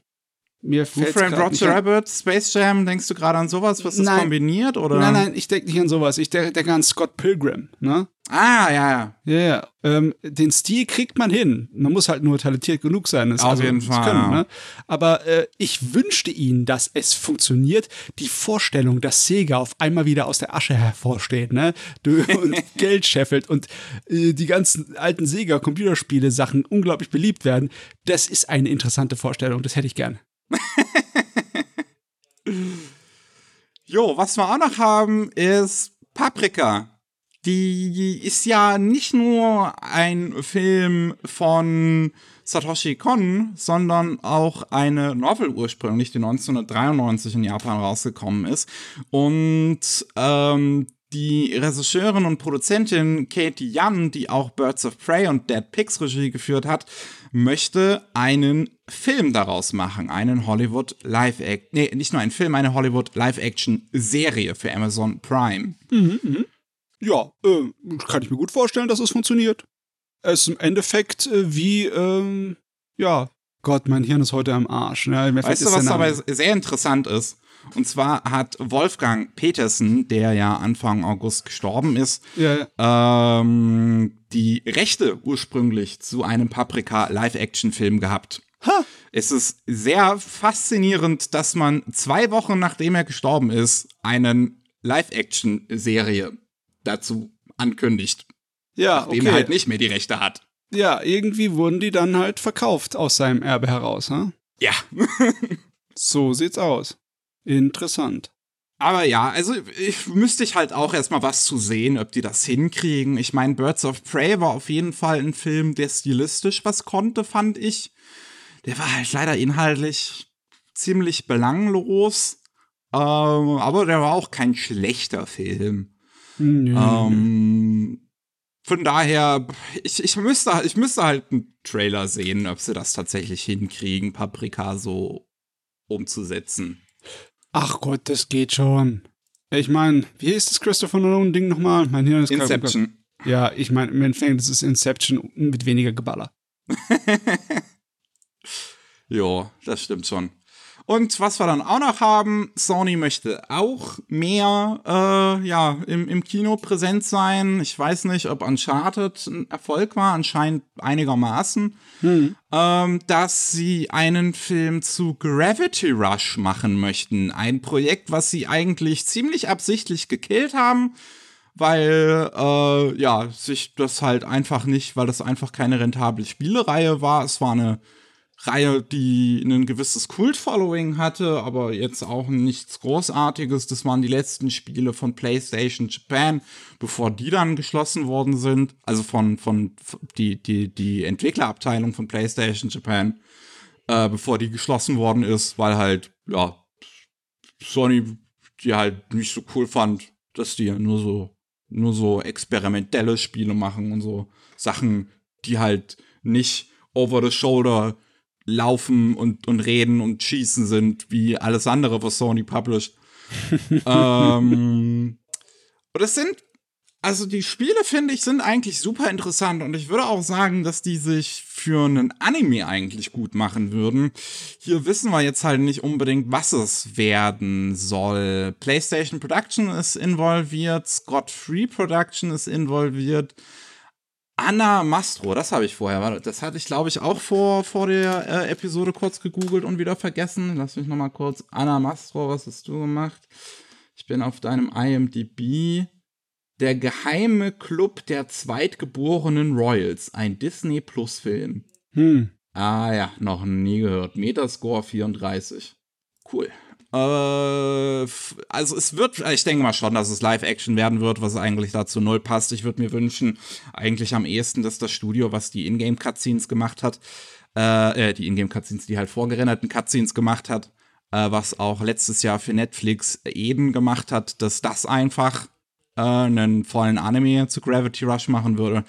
mir fällt Who Framed Roger Rabbit, Space Jam, denkst du gerade an sowas? Was das kombiniert? Oder? Nein, nein, ich denke nicht an sowas. Ich denke denk an Scott Pilgrim, ne? Ah, ja, ja. Ja, ja. Ähm, den Stil kriegt man hin. Man muss halt nur talentiert genug sein. Das Auf also, jeden Fall. Können, ja. ne? Aber äh, ich wünschte ihnen, dass es funktioniert. Die Vorstellung, dass Sega auf einmal wieder aus der Asche hervorsteht, ne? und Geld scheffelt und äh, die ganzen alten Sega-Computerspiele-Sachen unglaublich beliebt werden, das ist eine interessante Vorstellung. Das hätte ich gern. jo, was wir auch noch haben, ist Paprika. Die ist ja nicht nur ein Film von Satoshi Kon, sondern auch eine Novel ursprünglich, die 1993 in Japan rausgekommen ist. Und ähm, die Regisseurin und Produzentin Katie Young, die auch Birds of Prey und Dead Pigs Regie geführt hat, möchte einen Film daraus machen, einen Hollywood Live-Action, nee, nicht nur einen Film, eine Hollywood Live-Action-Serie für Amazon Prime. Mhm, mh. Ja, äh, kann ich mir gut vorstellen, dass es funktioniert. Es ist im Endeffekt äh, wie, ähm, ja, Gott, mein Hirn ist heute am Arsch. Ne? weißt du, was aber sehr interessant ist? Und zwar hat Wolfgang Petersen, der ja Anfang August gestorben ist, ja. ähm, die Rechte ursprünglich zu einem Paprika Live-Action-Film gehabt. Es ist sehr faszinierend, dass man zwei Wochen nachdem er gestorben ist, einen Live-Action-Serie dazu ankündigt. Ja, nachdem okay. er halt nicht mehr die Rechte hat. Ja, irgendwie wurden die dann halt verkauft aus seinem Erbe heraus, ha? Ja. so sieht's aus. Interessant. Aber ja, also ich müsste ich halt auch erstmal was zu sehen, ob die das hinkriegen. Ich meine, Birds of Prey war auf jeden Fall ein Film, der stilistisch was konnte, fand ich. Der war halt leider inhaltlich ziemlich belanglos. Ähm, aber der war auch kein schlechter Film. Nö. Ähm, von daher, ich, ich, müsste, ich müsste halt einen Trailer sehen, ob sie das tatsächlich hinkriegen, Paprika so umzusetzen. Ach Gott, das geht schon. Ich meine, wie ist das Christopher Nolan-Ding nochmal? Mein Hirn ist Inception. Ja, ich meine, im Endeffekt, das ist Inception mit weniger Geballer. Ja, das stimmt schon. Und was wir dann auch noch haben, Sony möchte auch mehr äh, ja, im, im Kino präsent sein. Ich weiß nicht, ob Uncharted ein Erfolg war, anscheinend einigermaßen. Ähm, dass sie einen Film zu Gravity Rush machen möchten. Ein Projekt, was sie eigentlich ziemlich absichtlich gekillt haben, weil äh, ja, sich das halt einfach nicht, weil das einfach keine rentable Spielereihe war. Es war eine Reihe, die ein gewisses Kult-Following hatte, aber jetzt auch nichts Großartiges. Das waren die letzten Spiele von PlayStation Japan, bevor die dann geschlossen worden sind. Also von, von die, die, die Entwicklerabteilung von PlayStation Japan, äh, bevor die geschlossen worden ist, weil halt, ja, Sony die halt nicht so cool fand, dass die nur so, nur so experimentelle Spiele machen und so Sachen, die halt nicht over the shoulder laufen und, und reden und schießen sind, wie alles andere, was Sony published. ähm, und es sind, also die Spiele, finde ich, sind eigentlich super interessant und ich würde auch sagen, dass die sich für einen Anime eigentlich gut machen würden. Hier wissen wir jetzt halt nicht unbedingt, was es werden soll. PlayStation Production ist involviert, Scott Free Production ist involviert. Anna Mastro, das habe ich vorher, das hatte ich glaube ich auch vor, vor der äh, Episode kurz gegoogelt und wieder vergessen. Lass mich nochmal kurz. Anna Mastro, was hast du gemacht? Ich bin auf deinem IMDb. Der geheime Club der Zweitgeborenen Royals, ein Disney Plus Film. Hm. Ah ja, noch nie gehört. Metascore 34. Cool. Äh, also es wird, ich denke mal schon, dass es Live-Action werden wird, was eigentlich dazu null passt. Ich würde mir wünschen, eigentlich am ehesten, dass das Studio, was die Ingame-Cutscenes gemacht hat, äh, äh, die Ingame-Cutscenes, die halt vorgerenderten Cutscenes gemacht hat, äh, was auch letztes Jahr für Netflix Eden gemacht hat, dass das einfach äh, einen vollen Anime zu Gravity Rush machen würde.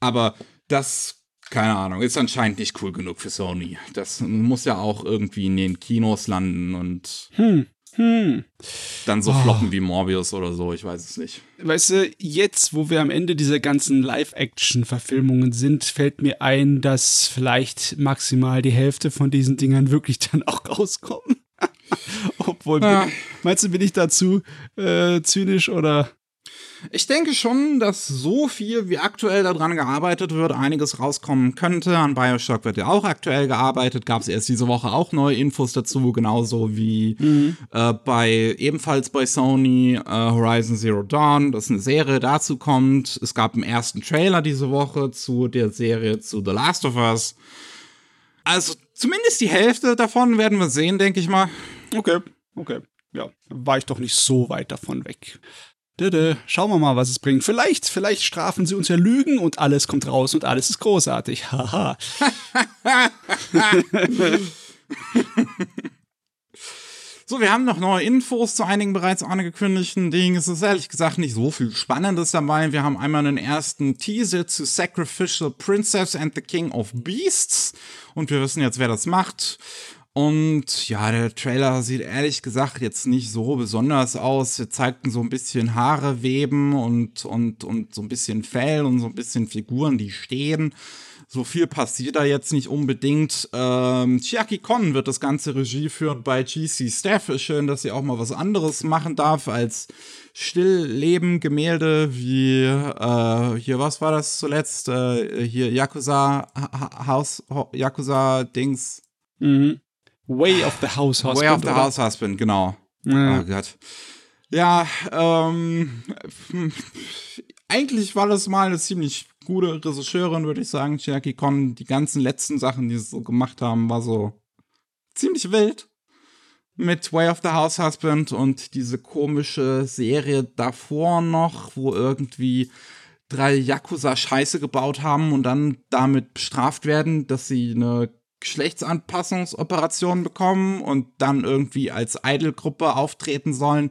Aber das, keine Ahnung, ist anscheinend nicht cool genug für Sony. Das muss ja auch irgendwie in den Kinos landen und Hm. Hm. dann so Oh. floppen wie Morbius oder so, ich weiß es nicht. Weißt du, jetzt, wo wir am Ende dieser ganzen Live-Action-Verfilmungen sind, fällt mir ein, dass vielleicht maximal die Hälfte von diesen Dingern wirklich dann auch rauskommen. Obwohl, Ja. bin, meinst du, bin ich dazu äh, zynisch oder? Ich denke schon, dass so viel, wie aktuell daran gearbeitet wird, einiges rauskommen könnte. An Bioshock wird ja auch aktuell gearbeitet. Gab es erst diese Woche auch neue Infos dazu, genauso wie äh, bei ebenfalls bei Sony äh, Horizon Zero Dawn, dass eine Serie dazu kommt. Es gab einen ersten Trailer diese Woche zu der Serie zu The Last of Us. Also zumindest die Hälfte davon werden wir sehen, denke ich mal. Okay, okay. Ja, war ich doch nicht so weit davon weg. Dödö, Schauen wir mal, was es bringt. Vielleicht, vielleicht strafen sie uns ja Lügen und alles kommt raus und alles ist großartig. Haha. So, wir haben noch neue Infos zu einigen bereits angekündigten Dingen. Es ist ehrlich gesagt nicht so viel Spannendes dabei. Wir haben einmal einen ersten Teaser zu Sacrificial Princess and the King of Beasts. Und wir wissen jetzt, wer das macht. Und ja, der Trailer sieht ehrlich gesagt jetzt nicht so besonders aus. Wir zeigten so ein bisschen Haare weben und, und, und so ein bisschen Fell und so ein bisschen Figuren, die stehen. So viel passiert da jetzt nicht unbedingt. Ähm, Chiaki Kon wird das ganze Regie führen bei GC Staff. Ist schön, dass sie auch mal was anderes machen darf als Stillleben, Gemälde wie äh, hier, was war das zuletzt? Äh, hier Yakuza Ha- Ha- House Ho- Yakuza Dings. Mhm. Way of the House Husband. Way of the oder? House Husband, genau. Ja. Oh Gott. Ja, ähm, eigentlich war das mal eine ziemlich gute Regisseurin, würde ich sagen, Chiaki Kon. Die ganzen letzten Sachen, die sie so gemacht haben, war so ziemlich wild. Mit Way of the House Husband und diese komische Serie davor noch, wo irgendwie drei Yakuza Scheiße gebaut haben und dann damit bestraft werden, dass sie eine Geschlechtsanpassungsoperation bekommen und dann irgendwie als Idol-Gruppe auftreten sollen.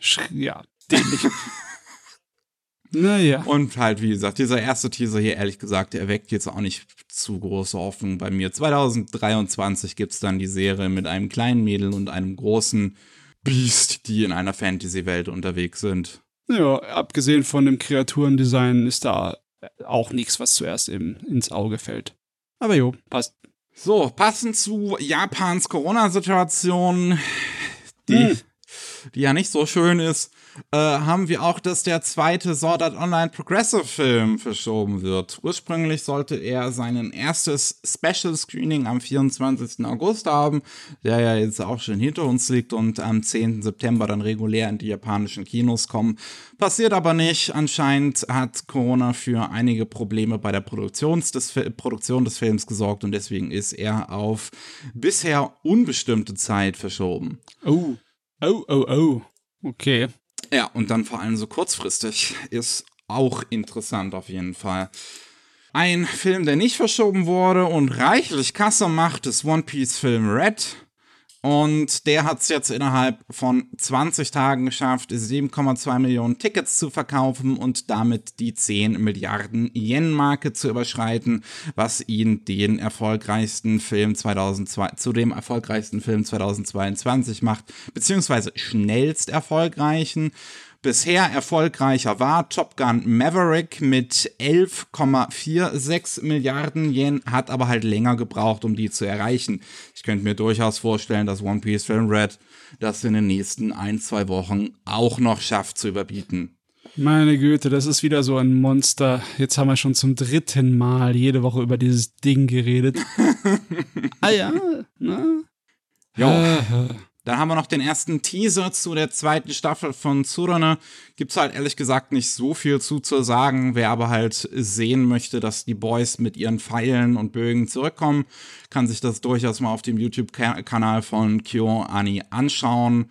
Sch- Ja. dämlich. naja. Und halt, wie gesagt, dieser erste Teaser hier, ehrlich gesagt, der weckt jetzt auch nicht zu große Hoffnung bei mir. 2023 gibt's dann die Serie mit einem kleinen Mädel und einem großen Biest, die in einer Fantasy-Welt unterwegs sind. Ja, abgesehen von dem Kreaturendesign ist da auch nichts, was zuerst im, ins Auge fällt. Aber jo, passt. So, passend zu Japans Corona-Situation, die, Hm. die ja nicht so schön ist, äh, haben wir auch, dass der zweite Sword Art Online Progressive Film verschoben wird. Ursprünglich sollte er sein erstes Special Screening am 24. August haben, der ja jetzt auch schon hinter uns liegt und am 10. September dann regulär in die japanischen Kinos kommen. Passiert aber nicht. Anscheinend hat Corona für einige Probleme bei der Produktions des, Produktion des Films gesorgt und deswegen ist er auf bisher unbestimmte Zeit verschoben. Oh. Oh, oh, oh. Okay. Ja, und dann vor allem so kurzfristig ist auch interessant auf jeden Fall. Ein Film, der nicht verschoben wurde und reichlich Kasse macht, ist One Piece Film Red. Und der hat es jetzt innerhalb von 20 Tagen geschafft, 7,2 Millionen Tickets zu verkaufen und damit die 10 Milliarden Yen-Marke zu überschreiten, was ihn den erfolgreichsten Film 2002, zu dem erfolgreichsten Film 2022 macht, beziehungsweise schnellst erfolgreichen. Bisher erfolgreicher war Top Gun Maverick mit 11,46 Milliarden Yen, hat aber halt länger gebraucht, um die zu erreichen. Ich könnte mir durchaus vorstellen, dass One Piece Film Red das in den nächsten ein, zwei Wochen auch noch schafft zu überbieten. Meine Güte, das ist wieder so ein Monster. Jetzt haben wir schon zum dritten Mal jede Woche über dieses Ding geredet. ah ja, ne? Jo. Dann haben wir noch den ersten Teaser zu der zweiten Staffel von Tsurone. Gibt's halt ehrlich gesagt nicht so viel zu zu sagen. Wer aber halt sehen möchte, dass die Boys mit ihren Pfeilen und Bögen zurückkommen, kann sich das durchaus mal auf dem YouTube-Kanal von Kyo Ani anschauen.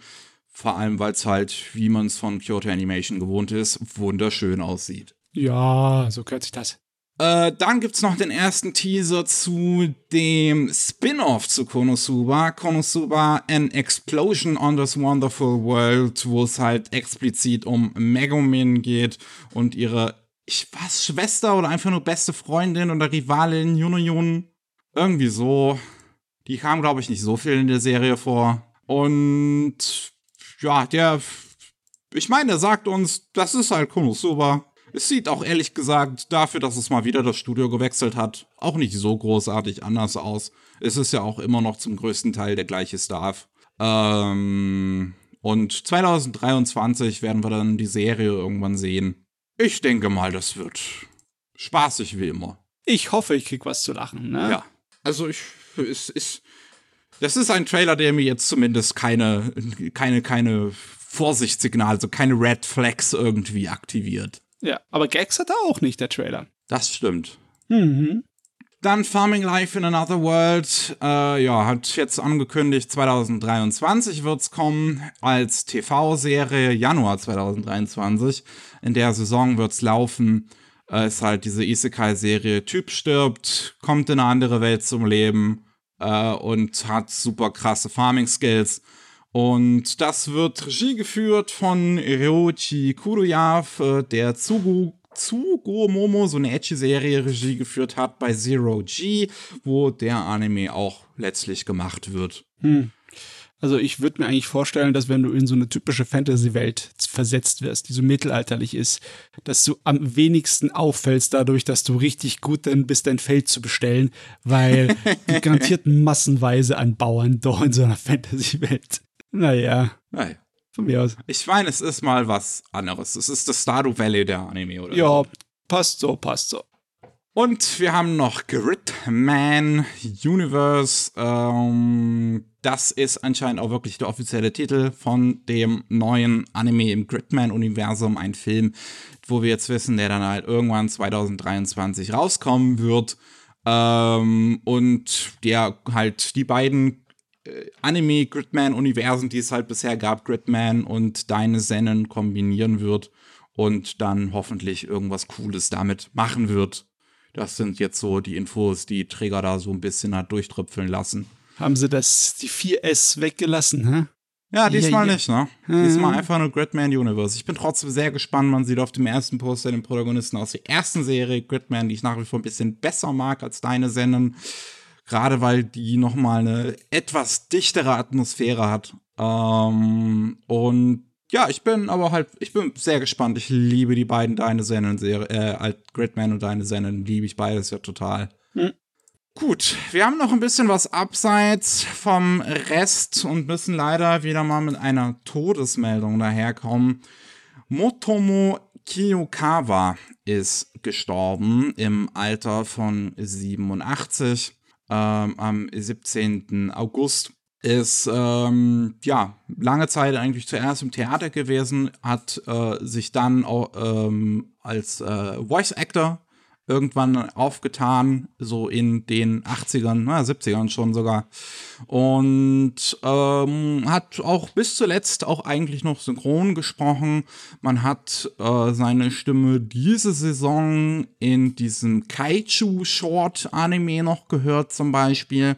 Vor allem, weil es halt, wie man es von Kyoto Animation gewohnt ist, wunderschön aussieht. ja, so gehört sich das. Äh, dann gibt's noch den ersten Teaser zu dem Spin-off zu Konosuba. Konosuba An Explosion on this Wonderful World, wo es halt explizit um Megumin geht und ihre, ich was, Schwester oder einfach nur beste Freundin oder Rivalin Yunoyun. Irgendwie so. Die kam, glaube ich, nicht so viel in der Serie vor. Und ja, der, ich meine, der sagt uns, das ist halt Konosuba. Es sieht auch ehrlich gesagt dafür, dass es mal wieder das Studio gewechselt hat, auch nicht so großartig anders aus. Es ist ja auch immer noch zum größten Teil der gleiche Staff. Ähm, und 2023 werden wir dann die Serie irgendwann sehen. Ich denke mal, das wird spaßig wie immer. Ich hoffe, ich krieg was zu lachen, ne? Ja. Also ich, es ist, das ist ein Trailer, der mir jetzt zumindest keine, keine, keine Vorsichtssignale, also keine Red Flags irgendwie aktiviert. Ja, aber Gags hat er auch nicht, der Trailer. Das stimmt. Mhm. Dann Farming Life in Another World, äh, ja, hat jetzt angekündigt, 2023 wird's kommen als TV-Serie, Januar 2023. In der Saison wird's laufen. Äh, ist halt diese Isekai-Serie, Typ stirbt, kommt in eine andere Welt zum Leben äh, und hat super krasse Farming-Skills. Und das wird Regie geführt von Ryoichi Kuroya, äh, der Tsugu Tsugo Momo, so eine Edgy-Serie Regie geführt hat bei Zero G, wo der Anime auch letztlich gemacht wird. Hm. Also ich würde mir eigentlich vorstellen, dass wenn du in so eine typische Fantasy-Welt versetzt wirst, die so mittelalterlich ist, dass du am wenigsten auffällst dadurch, dass du richtig gut dann bist, dein Feld zu bestellen, weil du garantiert massenweise an Bauern doch in so einer Fantasy-Welt. Naja, Naja. von mir aus. Ich meine, es ist mal was anderes. Es ist das Stardew Valley der Anime, oder? Ja, passt so, passt so. Und wir haben noch Gridman Universe. Ähm, das ist anscheinend auch wirklich der offizielle Titel von dem neuen Anime im Gridman-Universum. Ein Film, wo wir jetzt wissen, der dann halt irgendwann 2023 rauskommen wird. Ähm, und der halt die beiden Anime-Gridman-Universen, die es halt bisher gab, Gridman und Deine Sennen kombinieren wird und dann hoffentlich irgendwas Cooles damit machen wird. Das sind jetzt so die Infos, die Träger da so ein bisschen hat durchtröpfeln lassen. Haben sie das, die 4S weggelassen, hä? Ja, diesmal Ja, ja. nicht, ne? Diesmal einfach nur Gridman Universe. Ich bin trotzdem sehr gespannt. Man sieht auf dem ersten Poster den Protagonisten aus der ersten Serie, Gridman, die ich nach wie vor ein bisschen besser mag als deine Senden. Gerade weil die nochmal eine etwas dichtere Atmosphäre hat. Ähm, und ja, ich bin aber halt, ich bin sehr gespannt. Ich liebe die beiden Deine Serie, äh, Gridman und Deine Senden, liebe ich beides ja total. Gut, wir haben noch ein bisschen was abseits vom Rest und müssen leider wieder mal mit einer Todesmeldung daherkommen. Motomo Kiyokawa ist gestorben im Alter von 87 ähm, am 17. August. Ist ähm, ja lange Zeit eigentlich zuerst im Theater gewesen, hat äh, sich dann auch, ähm, als äh, Voice Actor irgendwann aufgetan, so in den 80ern, na, 70ern schon sogar. Und ähm, hat auch bis zuletzt auch eigentlich noch synchron gesprochen. Man hat äh, seine Stimme diese Saison in diesem Kaiju-Short-Anime noch gehört, zum Beispiel.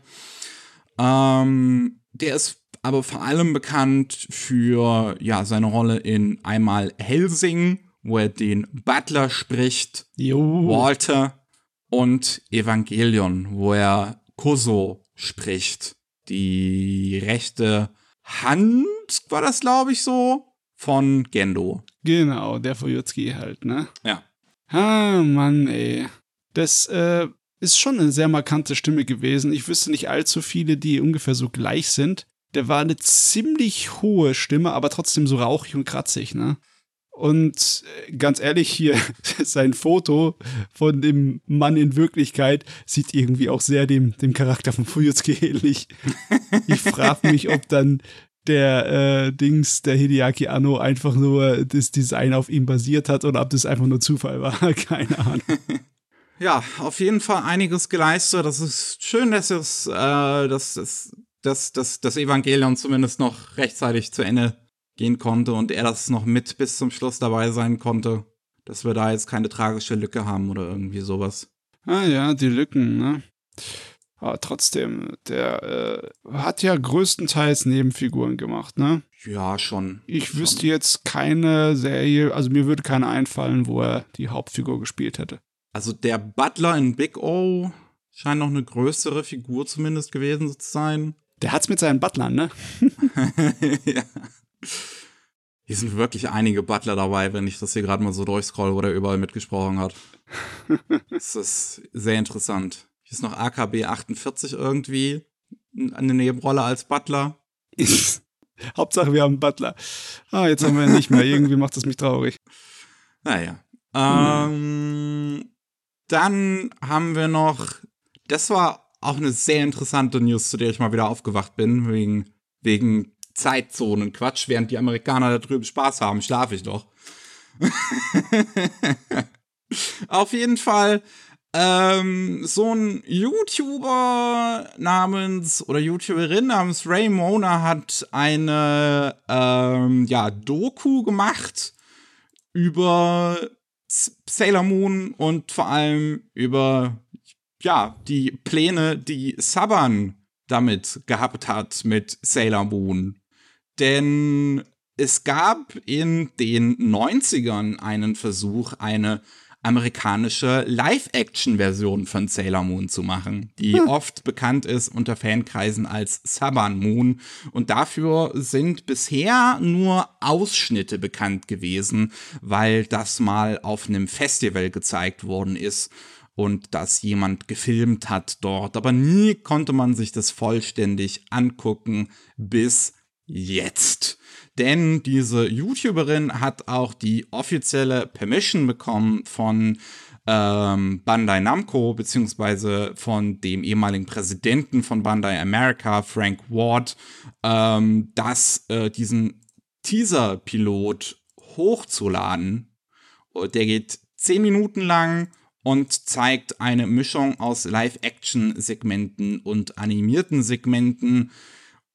Ähm, der ist aber vor allem bekannt für ja, seine Rolle in einmal Helsing, wo er den Butler spricht, Jo. Walter und Evangelion, wo er Koso spricht. Die rechte Hand war das, glaube ich, so, von Gendo. Genau, der Fujutski halt, ne? Ja. Ah, Mann, ey. Das äh, ist schon eine sehr markante Stimme gewesen. Ich wüsste nicht allzu viele, die ungefähr so gleich sind. Der war eine ziemlich hohe Stimme, aber trotzdem so rauchig und kratzig, ne? Und äh, ganz ehrlich, hier sein Foto von dem Mann in Wirklichkeit sieht irgendwie auch sehr dem, dem Charakter von Fuyutsuki ähnlich. Ich frage mich, ob dann der äh, Dings, der Hideaki Anno, einfach nur das Design auf ihm basiert hat oder ob das einfach nur Zufall war. Keine Ahnung. Ja, auf jeden Fall einiges geleistet. Das ist schön, dass es, äh, dass, dass, dass, das Evangelion zumindest noch rechtzeitig zu Ende gehen konnte und er das noch mit bis zum Schluss dabei sein konnte. Dass wir da jetzt keine tragische Lücke haben oder irgendwie sowas. Ah ja, die Lücken, ne? Aber trotzdem, der äh, hat ja größtenteils Nebenfiguren gemacht, ne? Ja, schon. Ich schon. wüsste jetzt keine Serie, also mir würde keine einfallen, wo er die Hauptfigur gespielt hätte. Also der Butler in Big O scheint noch eine größere Figur zumindest gewesen zu sein. Der hat's mit seinen Butlern, ne? ja. Hier sind wirklich einige Butler dabei, wenn ich das hier gerade mal so durchscroll, wo der überall mitgesprochen hat. das ist sehr interessant. Hier ist noch AKB 48 irgendwie eine Nebenrolle als Butler. Hauptsache, wir haben einen Butler. Ah, jetzt haben wir ihn nicht mehr. Irgendwie macht das mich traurig. Naja. Ähm, dann haben wir noch, das war auch eine sehr interessante News, zu der ich mal wieder aufgewacht bin, wegen, wegen Zeitzonen. Quatsch, während die Amerikaner da drüben Spaß haben, schlafe ich doch. Auf jeden Fall, ähm, so ein YouTuber namens oder YouTuberin namens Ray Mona hat eine ähm, ja, Doku gemacht über Sailor Moon und vor allem über ja, die Pläne, die Saban damit gehabt hat mit Sailor Moon. Denn es gab in den 90ern einen Versuch, eine amerikanische Live-Action-Version von Sailor Moon zu machen, die hm. oft bekannt ist unter Fankreisen als Saban Moon. Und dafür sind bisher nur Ausschnitte bekannt gewesen, weil das mal auf einem Festival gezeigt worden ist und das jemand gefilmt hat dort. Aber nie konnte man sich das vollständig angucken bis jetzt. Denn diese YouTuberin hat auch die offizielle Permission bekommen von ähm, Bandai Namco, beziehungsweise von dem ehemaligen Präsidenten von Bandai America, Frank Ward, ähm, dass äh, diesen Teaser-Pilot hochzuladen. Der geht zehn Minuten lang und zeigt eine Mischung aus Live-Action-Segmenten und animierten Segmenten.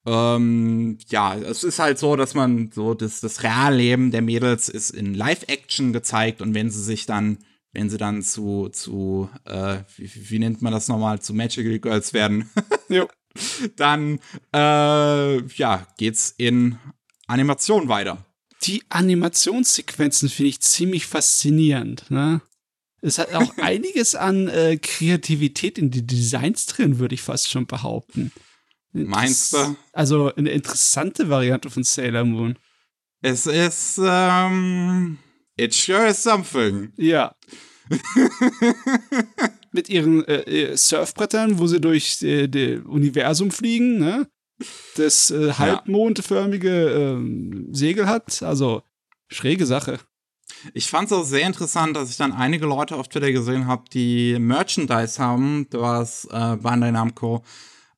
Ähm, ja, es ist halt so, dass man so das, das Realleben der Mädels ist in Live-Action gezeigt und wenn sie sich dann, wenn sie dann zu, zu, äh, wie, wie nennt man das nochmal, zu Magical Girls werden, Dann, äh, ja, geht's in Animation weiter. Die Animationssequenzen finde ich ziemlich faszinierend. Ne? Es hat auch einiges an äh, Kreativität in die Designs drin, würde ich fast schon behaupten. Meinst du? Also eine interessante Variante von Sailor Moon. Es ist, ähm, it sure is something. Ja. Mit ihren äh, Surfbrettern, wo sie durch äh, das Universum fliegen, ne? Das äh, halbmondförmige ähm, Segel hat. Also schräge Sache. Ich fand es auch sehr interessant, dass ich dann einige Leute auf Twitter gesehen habe, die Merchandise haben, was äh, Bandai Namco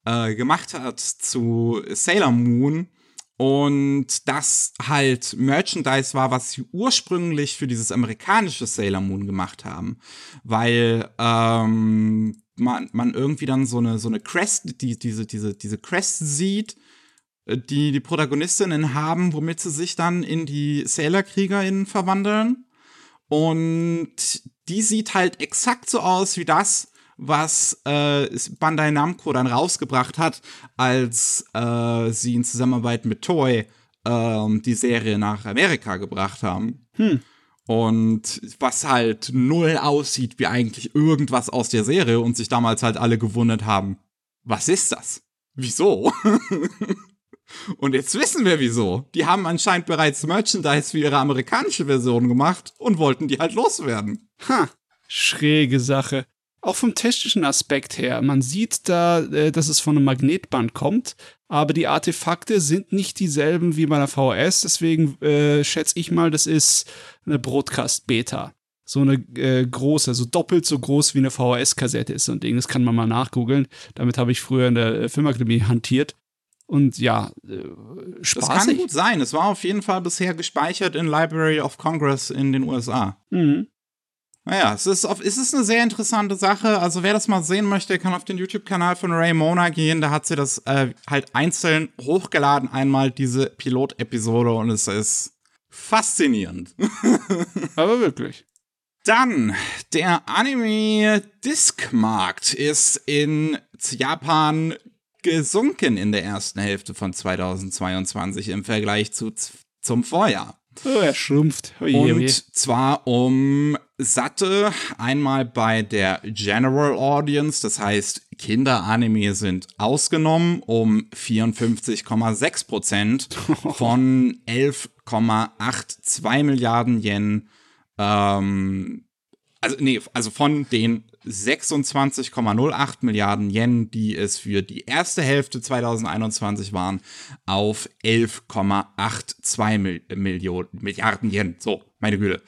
äh, gemacht hat zu Sailor Moon. Und das halt Merchandise war, was sie ursprünglich für dieses amerikanische Sailor Moon gemacht haben. Weil ähm, man, man irgendwie dann so eine, so eine Crest, die, diese, diese, diese Crest sieht, äh, die die Protagonistinnen haben, womit sie sich dann in die Sailor-KriegerInnen verwandeln. Und die sieht halt exakt so aus wie das, was äh, Bandai Namco dann rausgebracht hat, als äh, sie in Zusammenarbeit mit Toei äh, die Serie nach Amerika gebracht haben. Hm. Und was halt null aussieht wie eigentlich irgendwas aus der Serie und sich damals halt alle gewundert haben, was ist das? Wieso? und jetzt wissen wir wieso. Die haben anscheinend bereits Merchandise für ihre amerikanische Version gemacht und wollten die halt loswerden. Ha, schräge Sache. Auch vom technischen Aspekt her. Man sieht da, äh, dass es von einem Magnetband kommt, aber die Artefakte sind nicht dieselben wie bei einer VHS. Deswegen äh, schätze ich mal, das ist eine Broadcast-Beta. So eine äh, große, so doppelt so groß wie eine VHS-Kassette ist so ein Ding. Das kann man mal nachgoogeln. Damit habe ich früher in der äh, Filmakademie hantiert. Und ja, äh, spaßig. Das kann gut sein. Es war auf jeden Fall bisher gespeichert in Library of Congress in den USA. Mhm. Naja, es ist, auf, es ist eine sehr interessante Sache. Also wer das mal sehen möchte, kann auf den YouTube-Kanal von Raymona gehen. Da hat sie das äh, halt einzeln hochgeladen, einmal diese Pilot-Episode und es ist faszinierend. Aber wirklich. Dann, der Anime-Diskmarkt ist in Japan gesunken in der ersten Hälfte von 2022 im Vergleich zu, zum Vorjahr. Oh, er schrumpft. Oh, je, und zwar um satte, einmal bei der General Audience, das heißt Kinderanime sind ausgenommen, um 54,6 Prozent von 11,82 Milliarden Yen. Ähm, also, nee, also von den 26,08 Milliarden Yen, die es für die erste Hälfte 2021 waren, auf 11,82 Millionen, Milliarden Yen. So, meine Güte.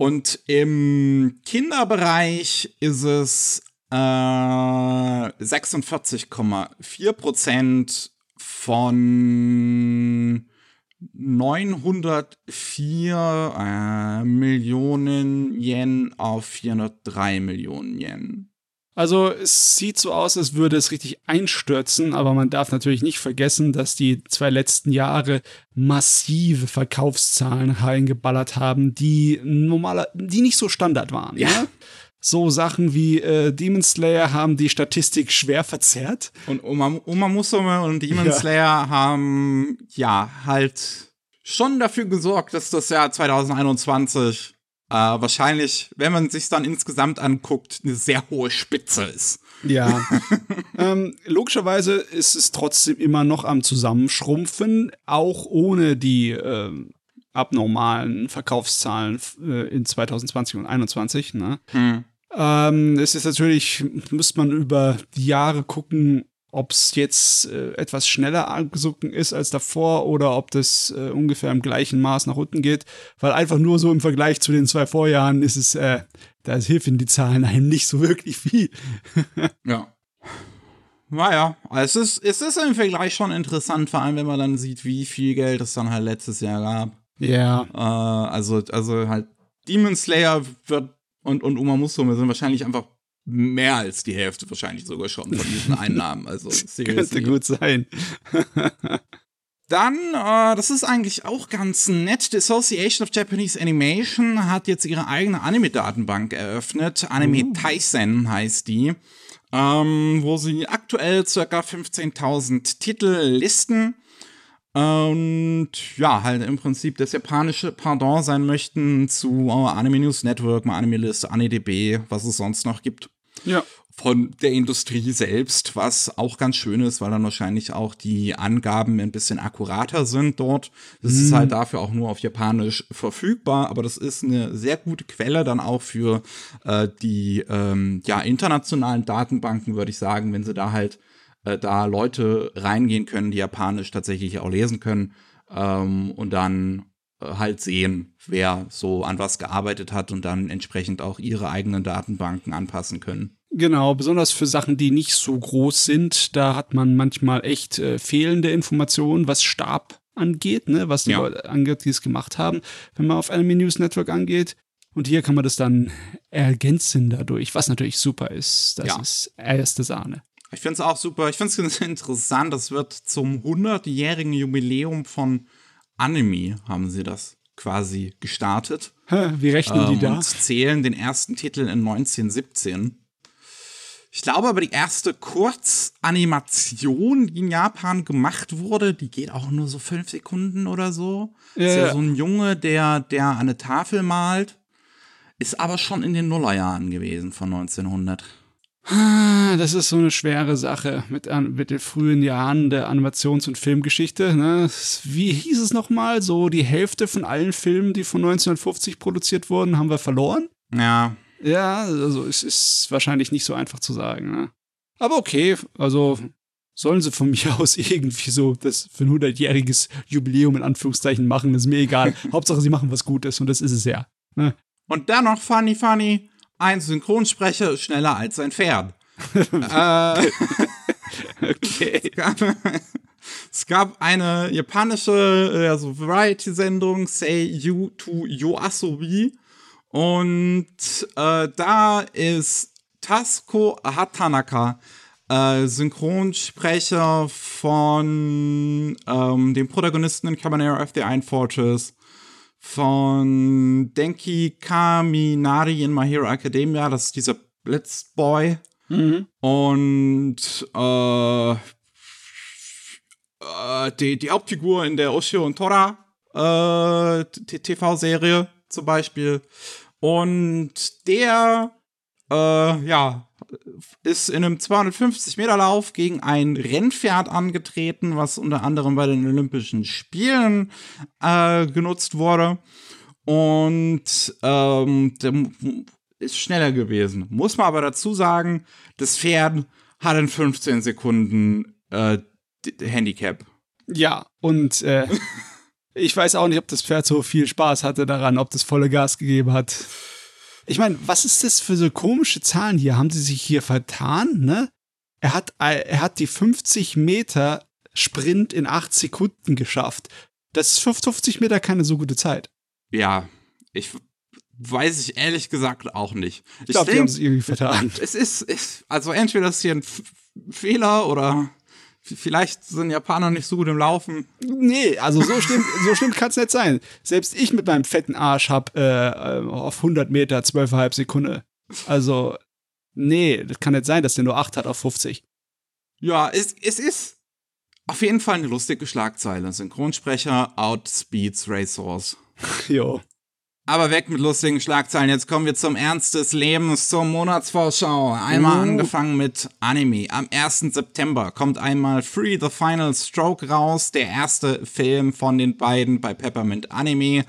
Und im Kinderbereich ist es äh, 46,4 Prozent von 904 äh, Millionen Yen auf 403 Millionen Yen. Also es sieht so aus, als würde es richtig einstürzen, aber man darf natürlich nicht vergessen, dass die zwei letzten Jahre massive Verkaufszahlen reingeballert haben, die normaler, die nicht so Standard waren. Ja. Ne? So Sachen wie äh, Demon Slayer haben die Statistik schwer verzerrt. Und Uma, Uma Musume und Demon ja. Slayer haben ja halt schon dafür gesorgt, dass das Jahr 2021 äh, wahrscheinlich, wenn man sich dann insgesamt anguckt, eine sehr hohe Spitze ist. Ja. ähm, logischerweise ist es trotzdem immer noch am Zusammenschrumpfen, auch ohne die äh, abnormalen Verkaufszahlen äh, in 2020 und 2021. Ne? Hm. Ähm, es ist natürlich, müsste man über die Jahre gucken, ob es jetzt äh, etwas schneller angesunken ist als davor oder ob das äh, ungefähr im gleichen Maß nach unten geht. Weil einfach nur so im Vergleich zu den zwei Vorjahren ist es, äh, da hilft die Zahlen einem nicht so wirklich viel. ja. Naja, es ist, es ist im Vergleich schon interessant, vor allem wenn man dann sieht, wie viel Geld es dann halt letztes Jahr gab. Ja. Äh, also, also halt Demon Slayer wird und, und Uma Musume sind wahrscheinlich einfach mehr als die Hälfte wahrscheinlich sogar schon von diesen Einnahmen. Also könnte gut sein. Dann, äh, das ist eigentlich auch ganz nett. Die Association of Japanese Animation hat jetzt ihre eigene Anime-Datenbank eröffnet. Anime uh. Taisen heißt die. ähm, wo sie aktuell circa 15.000 Titel listen. Und ja, halt im Prinzip das japanische Pardon sein möchten zu Anime News Network, Anime List, AniDB, was es sonst noch gibt. Ja von der Industrie selbst, was auch ganz schön ist, weil dann wahrscheinlich auch die Angaben ein bisschen akkurater sind dort. Das mhm. ist halt dafür auch nur auf Japanisch verfügbar, aber das ist eine sehr gute Quelle dann auch für äh, die ähm, ja, internationalen Datenbanken, würde ich sagen, wenn sie da halt äh, da Leute reingehen können, die Japanisch tatsächlich auch lesen können ähm, und dann äh, halt sehen, wer so an was gearbeitet hat und dann entsprechend auch ihre eigenen Datenbanken anpassen können. Genau, besonders für Sachen, die nicht so groß sind, da hat man manchmal echt äh, fehlende Informationen, was Stab angeht, ne, was die ja. Leute angeht, die es gemacht haben, wenn man auf Anime News Network angeht. Und hier kann man das dann ergänzen dadurch, was natürlich super ist. Das ja. ist erste Sahne. Ich finde es auch super. Ich finde es interessant. Das wird zum 100-jährigen Jubiläum von Anime, haben sie das quasi gestartet. Wie rechnen ähm, die da? Und zählen den ersten Titel in 1917. Ich glaube aber, die erste Kurzanimation, die in Japan gemacht wurde, die geht auch nur so fünf Sekunden oder so. Ja, ist ja so ein Junge, der, der eine Tafel malt. Ist aber schon in den Nullerjahren gewesen von 1900. Ah, das ist so eine schwere Sache mit, mit den frühen Jahren der Animations- und Filmgeschichte. Ne? Wie hieß es nochmal? So die Hälfte von allen Filmen, die von 1950 produziert wurden, haben wir verloren. Ja. Ja, also es ist wahrscheinlich nicht so einfach zu sagen. Ne? Aber okay, also sollen sie von mir aus irgendwie so das für ein 100-jähriges Jubiläum in Anführungszeichen machen, ist mir egal. Hauptsache, sie machen was Gutes und das ist es ja. Ne? Und dann noch funny, funny, ein Synchronsprecher ist schneller als ein Pferd. äh, okay. Es gab, es gab eine japanische also Variety-Sendung, Say You to Yoasobi. Und äh, da ist Tasko Hatanaka, äh, Synchronsprecher von ähm, dem Protagonisten in Cabanera of the Iron Fortress, von Denki Kaminari in My Hero Academia, das ist dieser Blitzboy. Mhm. Und äh, äh, die, die Hauptfigur in der Oshio und Tora äh, TV-Serie zum Beispiel. Und der, äh, ja, ist in einem 250 Meter Lauf gegen ein Rennpferd angetreten, was unter anderem bei den Olympischen Spielen äh, genutzt wurde. Und ähm, der ist schneller gewesen. Muss man aber dazu sagen, das Pferd hat in 15 Sekunden äh, Handicap. Ja, und äh, ich weiß auch nicht, ob das Pferd so viel Spaß hatte daran, ob das volle Gas gegeben hat. Ich meine, was ist das für so komische Zahlen hier? Haben sie sich hier vertan, ne? Er hat, er hat die 50 Meter Sprint in 8 Sekunden geschafft. Das ist 50 Meter keine so gute Zeit. Ja, ich weiß ich ehrlich gesagt auch nicht. Ich, ich glaube, die haben es irgendwie vertan. Es ist, ist, also entweder ist hier ein F Fehler oder Vielleicht sind Japaner nicht so gut im Laufen. Nee, also so stimmt, so stimmt kann es nicht sein. Selbst ich mit meinem fetten Arsch hab äh, auf 100 Meter 12,5 Sekunden. Also, nee, das kann nicht sein, dass der nur 8 hat auf 50. Ja, es, es ist auf jeden Fall eine lustige Schlagzeile. Synchronsprecher outspeeds Racehorse. jo. Aber weg mit lustigen Schlagzeilen. Jetzt kommen wir zum Ernst des Lebens, zur Monatsvorschau. Einmal uh. angefangen mit Anime. Am 1. September kommt einmal Free the Final Stroke raus, der erste Film von den beiden bei Peppermint Anime.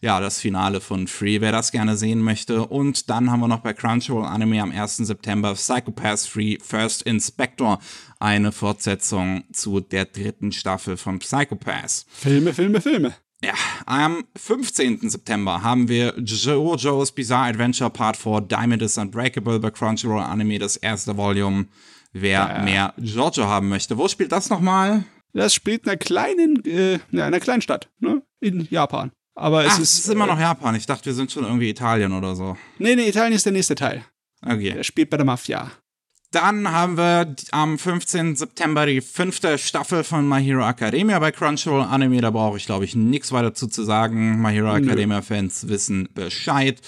Ja, das Finale von Free, wer das gerne sehen möchte. Und dann haben wir noch bei Crunchyroll Anime am 1. September Psychopath Free First Inspector. Eine Fortsetzung zu der dritten Staffel von Psychopath. Filme, Filme, Filme. Ja, am 15. September haben wir JoJo's Bizarre Adventure Part 4 Diamond is Unbreakable bei Crunchyroll Anime, das erste Volume. Wer ja. mehr JoJo haben möchte. Wo spielt das nochmal? Das spielt in einer kleinen, äh, in einer kleinen Stadt, ne? In Japan. Aber es Ach, ist. Es ist immer noch Japan. Ich dachte, wir sind schon irgendwie Italien oder so. Nee, nee, Italien ist der nächste Teil. Okay. Er spielt bei der Mafia. Dann haben wir am 15. September die fünfte Staffel von My Hero Academia bei Crunchyroll Anime. Da brauche ich, glaube ich, nichts weiter dazu zu sagen. My Hero Academia-Fans wissen Bescheid.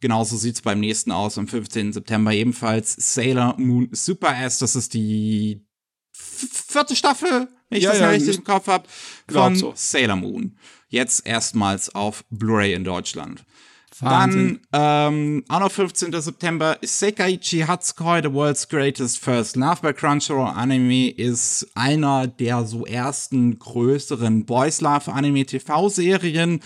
Genauso sieht es beim nächsten aus, am 15. September ebenfalls Sailor Moon Super S. Das ist die vierte Staffel, wenn ich Ja, das ja, richtig im Kopf habe, von so. Sailor Moon. Jetzt erstmals auf Blu-ray in Deutschland. Wahnsinn. Dann, ähm, auch noch 15. September, Sekaiichi Hatsukoi, The World's Greatest First Love bei Crunchyroll Anime ist einer der so ersten größeren Boys Love Anime TV-Serien.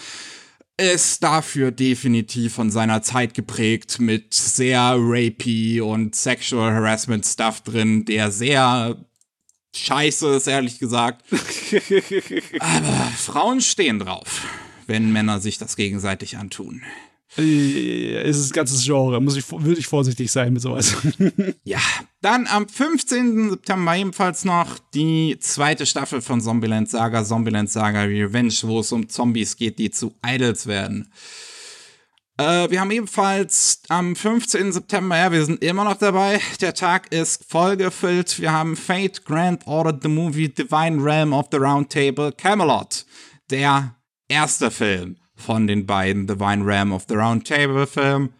Ist dafür definitiv von seiner Zeit geprägt mit sehr rapey und Sexual Harassment Stuff drin, der sehr scheiße ist, ehrlich gesagt. Aber Frauen stehen drauf, wenn Männer sich das gegenseitig antun. Äh, ist ein ganzes Genre. Muss ich, würde ich vorsichtig sein mit sowas. Ja, dann am 15. September ebenfalls noch die zweite Staffel von Zombieland Saga, Zombieland Saga Revenge, wo es um Zombies geht, die zu Idols werden. Äh, wir haben ebenfalls am 15. September, ja, wir sind immer noch dabei. Der Tag ist vollgefüllt. Wir haben Fate, Grand Order, The Movie, Divine Realm of the Round Table, Camelot. Der erste Film von den beiden Divine Realm of the Round Table Film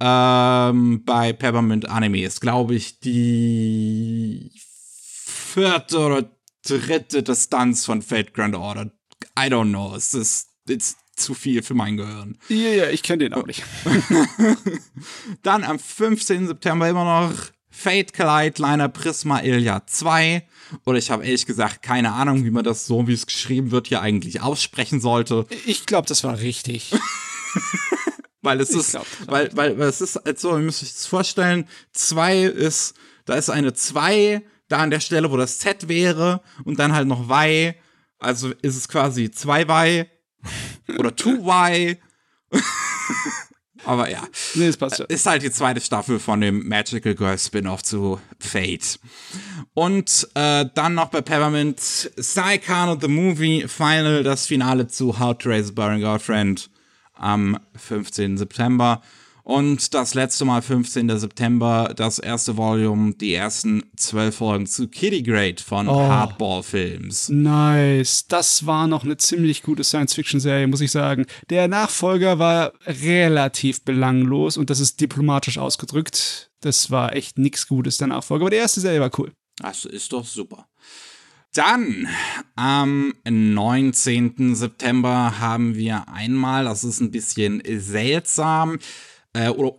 ähm, bei Peppermint Anime ist, glaube ich, die vierte oder dritte Distanz von Fate Grand Order. I don't know. Es ist, it's zu viel für mein Gehirn. ja, ja, ich kenne den auch nicht. Dann am 15. September immer noch Fate Collide Liner Prisma Ilya 2. Oder ich habe ehrlich gesagt keine Ahnung, wie man das so, wie es geschrieben wird, hier eigentlich aussprechen sollte. Ich glaube, das war richtig. Weil es Ich ist, glaub, weil, weil, weil es ist halt so, ihr müsst euch das vorstellen, 2 ist, da ist eine 2 da an der Stelle, wo das Z wäre und dann halt noch Y. Also ist es quasi 2Y oder 2Y. Aber ja. Nee, das passt ja. Ist halt die zweite Staffel von dem Magical Girl Spin-off zu Fate. Und äh, dann noch bei Peppermint Saikano The Movie Final, das Finale zu How to Raise a Boring Girlfriend am 15. September. Und das letzte Mal 15. September, das erste Volume, die ersten zwölf Folgen zu Kitty Grade von Hardball Films. Nice. Das war noch eine ziemlich gute Science-Fiction-Serie, muss ich sagen. Der Nachfolger war relativ belanglos und das ist diplomatisch ausgedrückt. Das war echt nichts Gutes, der Nachfolger. Aber die erste Serie war cool. Das ist doch super. Dann am 19. September haben wir einmal, das ist ein bisschen seltsam, äh, oder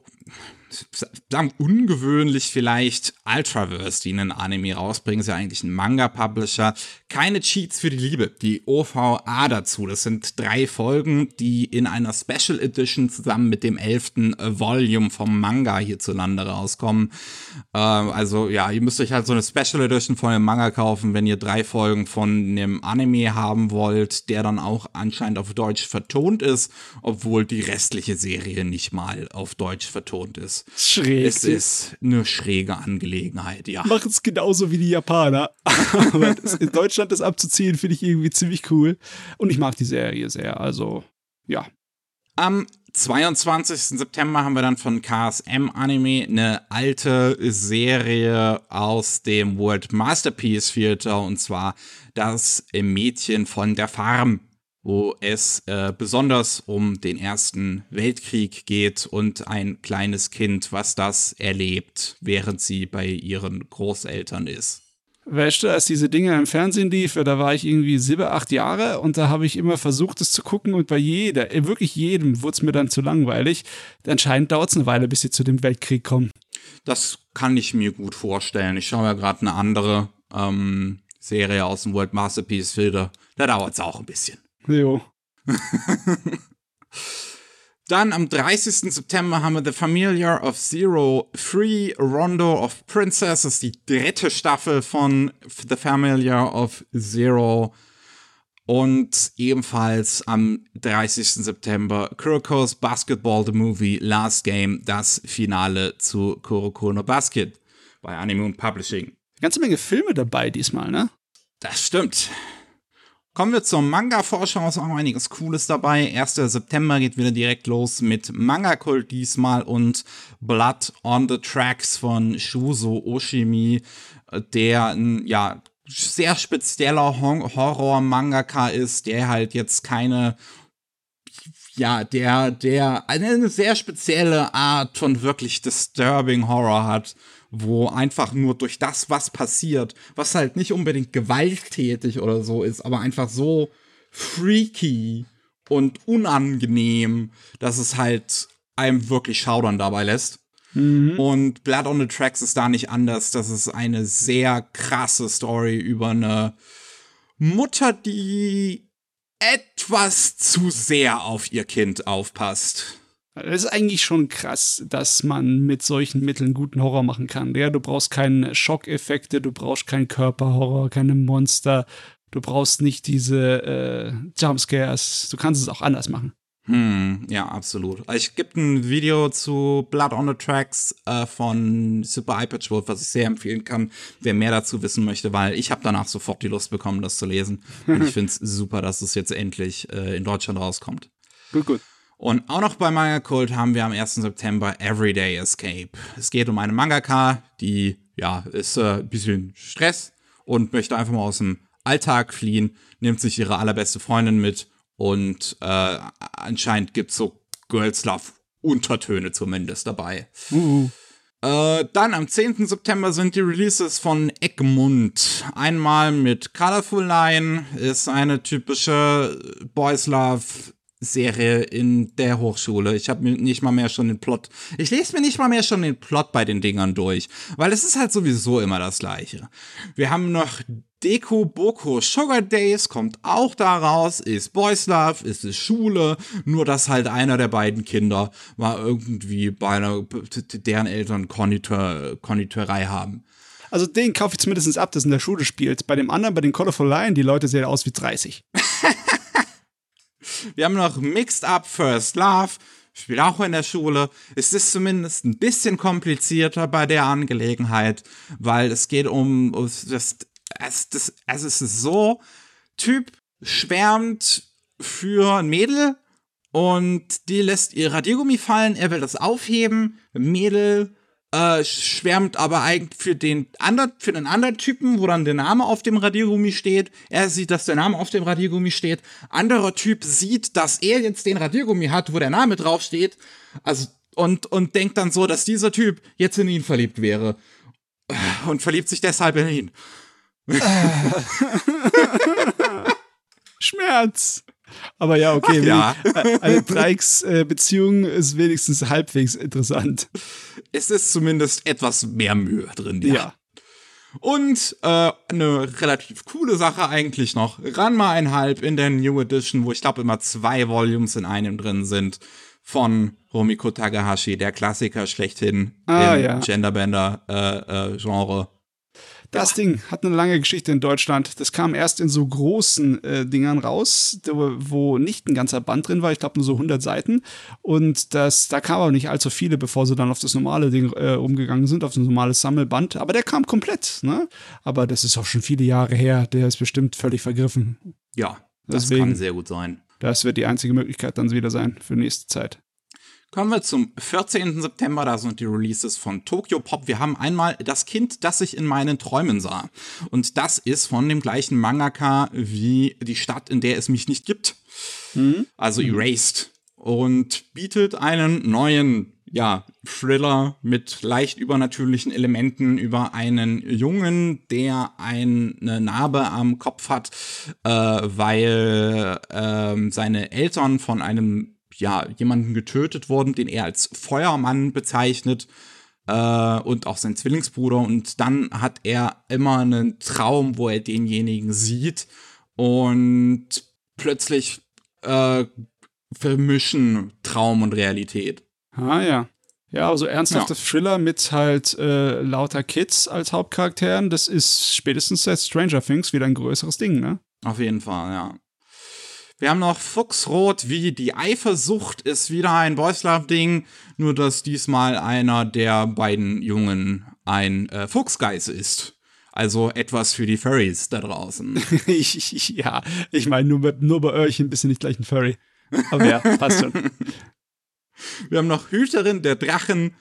sagen ungewöhnlich vielleicht Ultraverse, die einen Anime rausbringen, ist ja eigentlich ein Manga-Publisher. Keine Cheats für die Liebe, die OVA dazu. Das sind drei Folgen, die in einer Special Edition zusammen mit dem elften Volume vom Manga hierzulande rauskommen. Äh, also ja, ihr müsst euch halt so eine Special Edition von dem Manga kaufen, wenn ihr drei Folgen von einem Anime haben wollt, der dann auch anscheinend auf Deutsch vertont ist, obwohl die restliche Serie nicht mal auf Deutsch vertont ist. Schräg. Es ist eine schräge Angelegenheit, ja. machen es genauso wie die Japaner. Aber das, in Deutschland das abzuziehen, finde ich irgendwie ziemlich cool. Und ich mag die Serie sehr. Also, ja. Am 22. September haben wir dann von KSM Anime eine alte Serie aus dem World Masterpiece Theater und zwar das Mädchen von der Farm, wo es äh, besonders um den Ersten Weltkrieg geht und ein kleines Kind, was das erlebt, während sie bei ihren Großeltern ist. Weißt du, als diese Dinge im Fernsehen liefen, da war ich irgendwie sieben, acht Jahre und da habe ich immer versucht, es zu gucken und bei jeder, äh, wirklich jedem, wurde es mir dann zu langweilig. Anscheinend dauert es eine Weile, bis sie zu dem Weltkrieg kommen. Das kann ich mir gut vorstellen. Ich schaue ja gerade eine andere ähm, Serie aus dem World Masterpiece Filter. Da dauert es auch ein bisschen. Jo. Dann am 30. September haben wir The Familiar of Zero Free Rondo of Princess. Das ist die dritte Staffel von The Familiar of Zero. Und ebenfalls am 30. September Kuroko's Basketball The Movie Last Game, das Finale zu Kuroko no Basket bei Anime Publishing. Ganze Menge Filme dabei diesmal, ne? Das stimmt. Kommen wir zur Manga-Vorschau, ist auch einiges Cooles dabei. 1. September geht wieder direkt los mit Manga-Kult diesmal und Blood on the Tracks von Shuzo Oshimi, der ein, ja, sehr spezieller Horror-Mangaka ist, der halt jetzt keine ja, der, der eine sehr spezielle Art von wirklich disturbing Horror hat wo einfach nur durch das, was passiert, was halt nicht unbedingt gewalttätig oder so ist, aber einfach so freaky und unangenehm, dass es halt einem wirklich schaudern dabei lässt. Mhm. Und Blood on the Tracks ist da nicht anders. Das ist eine sehr krasse Story über eine Mutter, die etwas zu sehr auf ihr Kind aufpasst. Das ist eigentlich schon krass, dass man mit solchen Mitteln guten Horror machen kann. Ja, du brauchst keine Schockeffekte, du brauchst keinen Körperhorror, keine Monster, du brauchst nicht diese äh, Jumpscares. Du kannst es auch anders machen. Hm, ja, absolut. Es gibt ein Video zu Blood on the Tracks äh, von Super iPad Wolf, was ich sehr empfehlen kann, wer mehr dazu wissen möchte, weil ich habe danach sofort die Lust bekommen, das zu lesen. Und ich finde es super, dass es jetzt endlich äh, in Deutschland rauskommt. Gut, gut. Und auch noch bei Manga Cult haben wir am 1. September Everyday Escape. Es geht um eine Mangaka, die, ja, ist äh, ein bisschen Stress und möchte einfach mal aus dem Alltag fliehen, nimmt sich ihre allerbeste Freundin mit und äh, anscheinend gibt's so Girls Love Untertöne zumindest dabei. Uh. Äh, dann am 10. September sind die Releases von Egmont. Einmal mit Colorful Line, ist eine typische Boys Love Serie in der Hochschule. Ich habe mir nicht mal mehr schon den Plot. Ich lese mir nicht mal mehr schon den Plot bei den Dingern durch, weil es ist halt sowieso immer das gleiche. Wir haben noch Deko Boko Sugar Days kommt auch daraus, ist Boys Love, ist es Schule, nur dass halt einer der beiden Kinder mal irgendwie bei einer, deren Eltern Konditor, Konditorei haben. Also den kaufe ich zumindest ab, das in der Schule spielt. Bei dem anderen, bei den Colorful Line, die Leute sehen aus wie 30. Wir haben noch Mixed Up First Love. Spielt auch in der Schule. Es ist zumindest ein bisschen komplizierter bei der Angelegenheit, weil es geht um, das, es, das, es ist so, Typ schwärmt für ein Mädel und die lässt ihr Radiergummi fallen, er will das aufheben, Mädel äh, schwärmt aber eigentlich für den anderen, für den anderen Typen, wo dann der Name auf dem Radiergummi steht. Er sieht, dass der Name auf dem Radiergummi steht. Anderer Typ sieht, dass er jetzt den Radiergummi hat, wo der Name drauf steht. Also, und, und denkt dann so, dass dieser Typ jetzt in ihn verliebt wäre. Und verliebt sich deshalb in ihn. Schmerz. Aber ja, okay. Ja. Eine Dreiecksbeziehung ist wenigstens halbwegs interessant. Es ist zumindest etwas mehr Mühe drin. Ja. ja. Und äh, eine relativ coole Sache eigentlich noch. Ranma einhalb in der New Edition, wo ich glaube immer zwei Volumes in einem drin sind. Von Romiko Takahashi, der Klassiker schlechthin ah, im ja. Genderbender-Genre. Äh, äh, das Ding hat eine lange Geschichte in Deutschland. Das kam erst in so großen äh, Dingern raus, wo nicht ein ganzer Band drin war. Ich glaube nur so 100 Seiten. Und das, da kam aber nicht allzu viele, bevor sie dann auf das normale Ding äh, umgegangen sind, auf das normale Sammelband. Aber der kam komplett. Ne? Aber das ist auch schon viele Jahre her. Der ist bestimmt völlig vergriffen. Ja, das Deswegen, kann sehr gut sein. Das wird die einzige Möglichkeit dann wieder sein für nächste Zeit. Kommen wir zum 14. September, da sind die Releases von Tokyo Pop. Wir haben einmal das Kind, das ich in meinen Träumen sah. Und das ist von dem gleichen Mangaka wie die Stadt, in der es mich nicht gibt. Mhm. Also Erased. Und bietet einen neuen, ja, Thriller mit leicht übernatürlichen Elementen über einen Jungen, der eine Narbe am Kopf hat, äh, weil äh, seine Eltern von einem ja, jemanden getötet worden, den er als Feuermann bezeichnet äh, und auch sein Zwillingsbruder. Und dann hat er immer einen Traum, wo er denjenigen sieht und plötzlich äh, vermischen Traum und Realität. Ah ja. Ja, also ernsthafte ja. Thriller mit halt äh, lauter Kids als Hauptcharakteren, das ist spätestens seit Stranger Things wieder ein größeres Ding, ne? Auf jeden Fall, ja. Wir haben noch Fuchsrot wie die Eifersucht ist wieder ein Boys Love Ding, nur dass diesmal einer der beiden Jungen ein äh, Fuchsgeist ist. Also etwas für die Furries da draußen. ich, ja, ich meine, nur, nur bei Öhrchen bist du nicht gleich ein Furry. Aber ja, passt schon. Wir haben noch Hüterin der Drachen.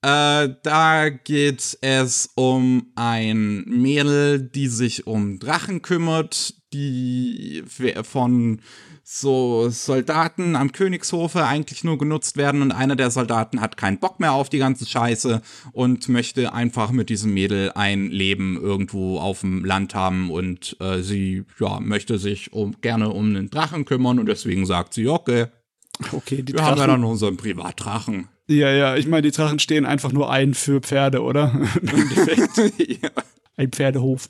Äh, da geht es um ein Mädel, die sich um Drachen kümmert, die von so Soldaten am Königshofe eigentlich nur genutzt werden und einer der Soldaten hat keinen Bock mehr auf die ganze Scheiße und möchte einfach mit diesem Mädel ein Leben irgendwo auf dem Land haben und äh, sie ja möchte sich um, gerne um den Drachen kümmern und deswegen sagt sie okay. Okay, die Wir Drachen. haben ja dann unseren Privatdrachen. Ja, ja, ich meine, die Drachen stehen einfach nur ein für Pferde, oder? Im Endeffekt. ja. Ein Pferdehof.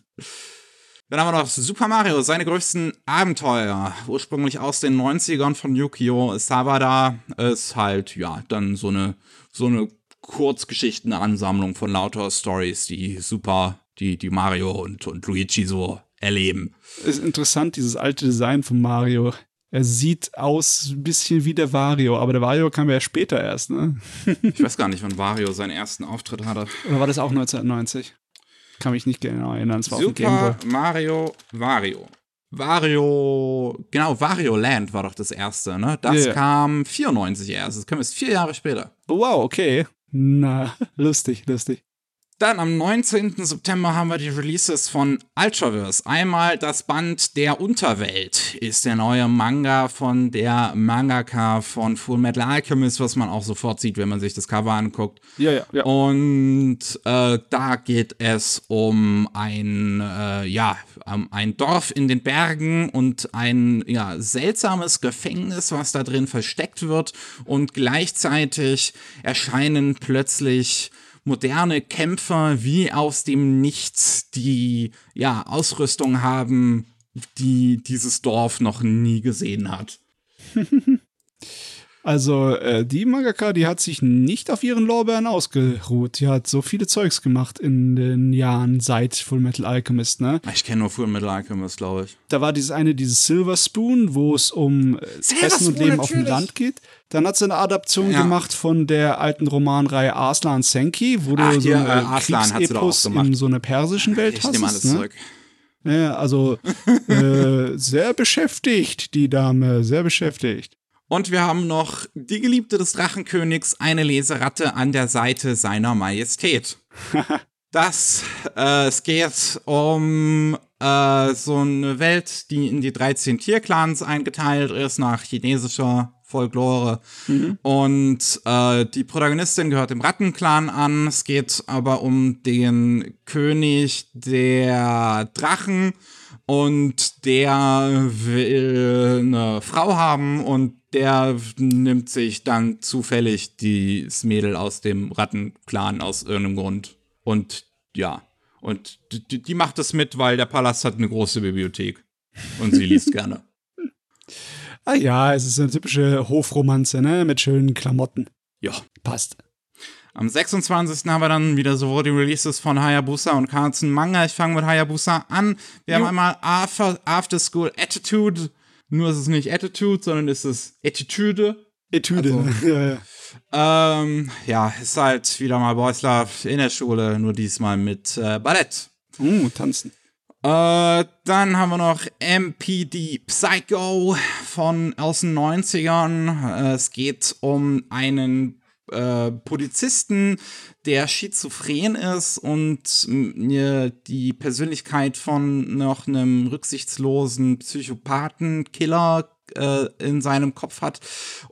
Dann haben wir noch Super Mario, seine größten Abenteuer. Ursprünglich aus den 90ern von Yukio Sawada. Ist halt, ja, dann so eine, so eine Kurzgeschichtenansammlung von lauter Stories, die Super, die, die Mario und, und Luigi so erleben. Ist interessant, dieses alte Design von Mario. Er sieht aus ein bisschen wie der Wario, aber der Wario kam ja später erst, ne? ich weiß gar nicht, wann Wario seinen ersten Auftritt hatte. Oder war das auch 1990? Kann mich nicht genau erinnern. Es war Super Mario Wario. Wario, genau, Wario Land war doch das erste, ne? Das yeah. kam 94 erst. Das kam erst vier Jahre später. Wow, okay. Na, lustig, lustig. Dann am 19. September haben wir die Releases von Ultraverse. Einmal das Band Der Unterwelt ist der neue Manga von der Mangaka von Full Metal Alchemist, was man auch sofort sieht, wenn man sich das Cover anguckt. Ja, ja, ja. Und äh, da geht es um ein, äh, ja, um ein Dorf in den Bergen und ein ja, seltsames Gefängnis, was da drin versteckt wird. Und gleichzeitig erscheinen plötzlich moderne Kämpfer wie aus dem Nichts, die ja Ausrüstung haben, die dieses Dorf noch nie gesehen hat. Also äh, die Mangaka, die hat sich nicht auf ihren Lorbeeren ausgeruht. Die hat so viele Zeugs gemacht in den Jahren seit Full Metal Alchemist, ne? Ich kenne nur Full Metal Alchemist, glaube ich. Da war dieses eine, dieses Silver Spoon, wo es um äh, Essen und Leben natürlich. auf dem Land geht. Dann hat sie eine Adaption ja. gemacht von der alten Romanreihe Arslan Senki, wo Ach, du so ja, äh, Kriegsepos in so einer persischen Welt ich hast. Ich nehme alles ne? zurück. Ja, also äh, sehr beschäftigt, die Dame, sehr beschäftigt. Und wir haben noch die Geliebte des Drachenkönigs, eine Leseratte an der Seite seiner Majestät. das, äh, es geht um äh, so eine Welt, die in die 13 Tierclans eingeteilt ist, nach chinesischer Folklore. Mhm. Und äh, die Protagonistin gehört dem Rattenclan an. Es geht aber um den König der Drachen und der will eine Frau haben und der nimmt sich dann zufällig das Mädel aus dem Rattenclan aus irgendeinem Grund. Und ja, und die, die macht das mit, weil der Palast hat eine große Bibliothek und sie liest gerne. Ah ja, es ist eine typische Hofromanze, ne, mit schönen Klamotten. Ja. Passt. Am 26. haben wir dann wieder sowohl die Releases von Hayabusa und Carlson Manga. Ich fange mit Hayabusa an. Wir jo. haben einmal After, After School Attitude. Nur ist es nicht Attitude, sondern ist es Attitude. Attitude. Also, ja, ja. Ähm, ja, ist halt wieder mal Boys Love in der Schule, nur diesmal mit äh, Ballett. Uh, tanzen. Äh, dann haben wir noch MPD Psycho von aus den 90ern. Äh, es geht um einen äh, Polizisten, der schizophren ist und die Persönlichkeit von noch einem rücksichtslosen Psychopathen, Killer äh, in seinem Kopf hat.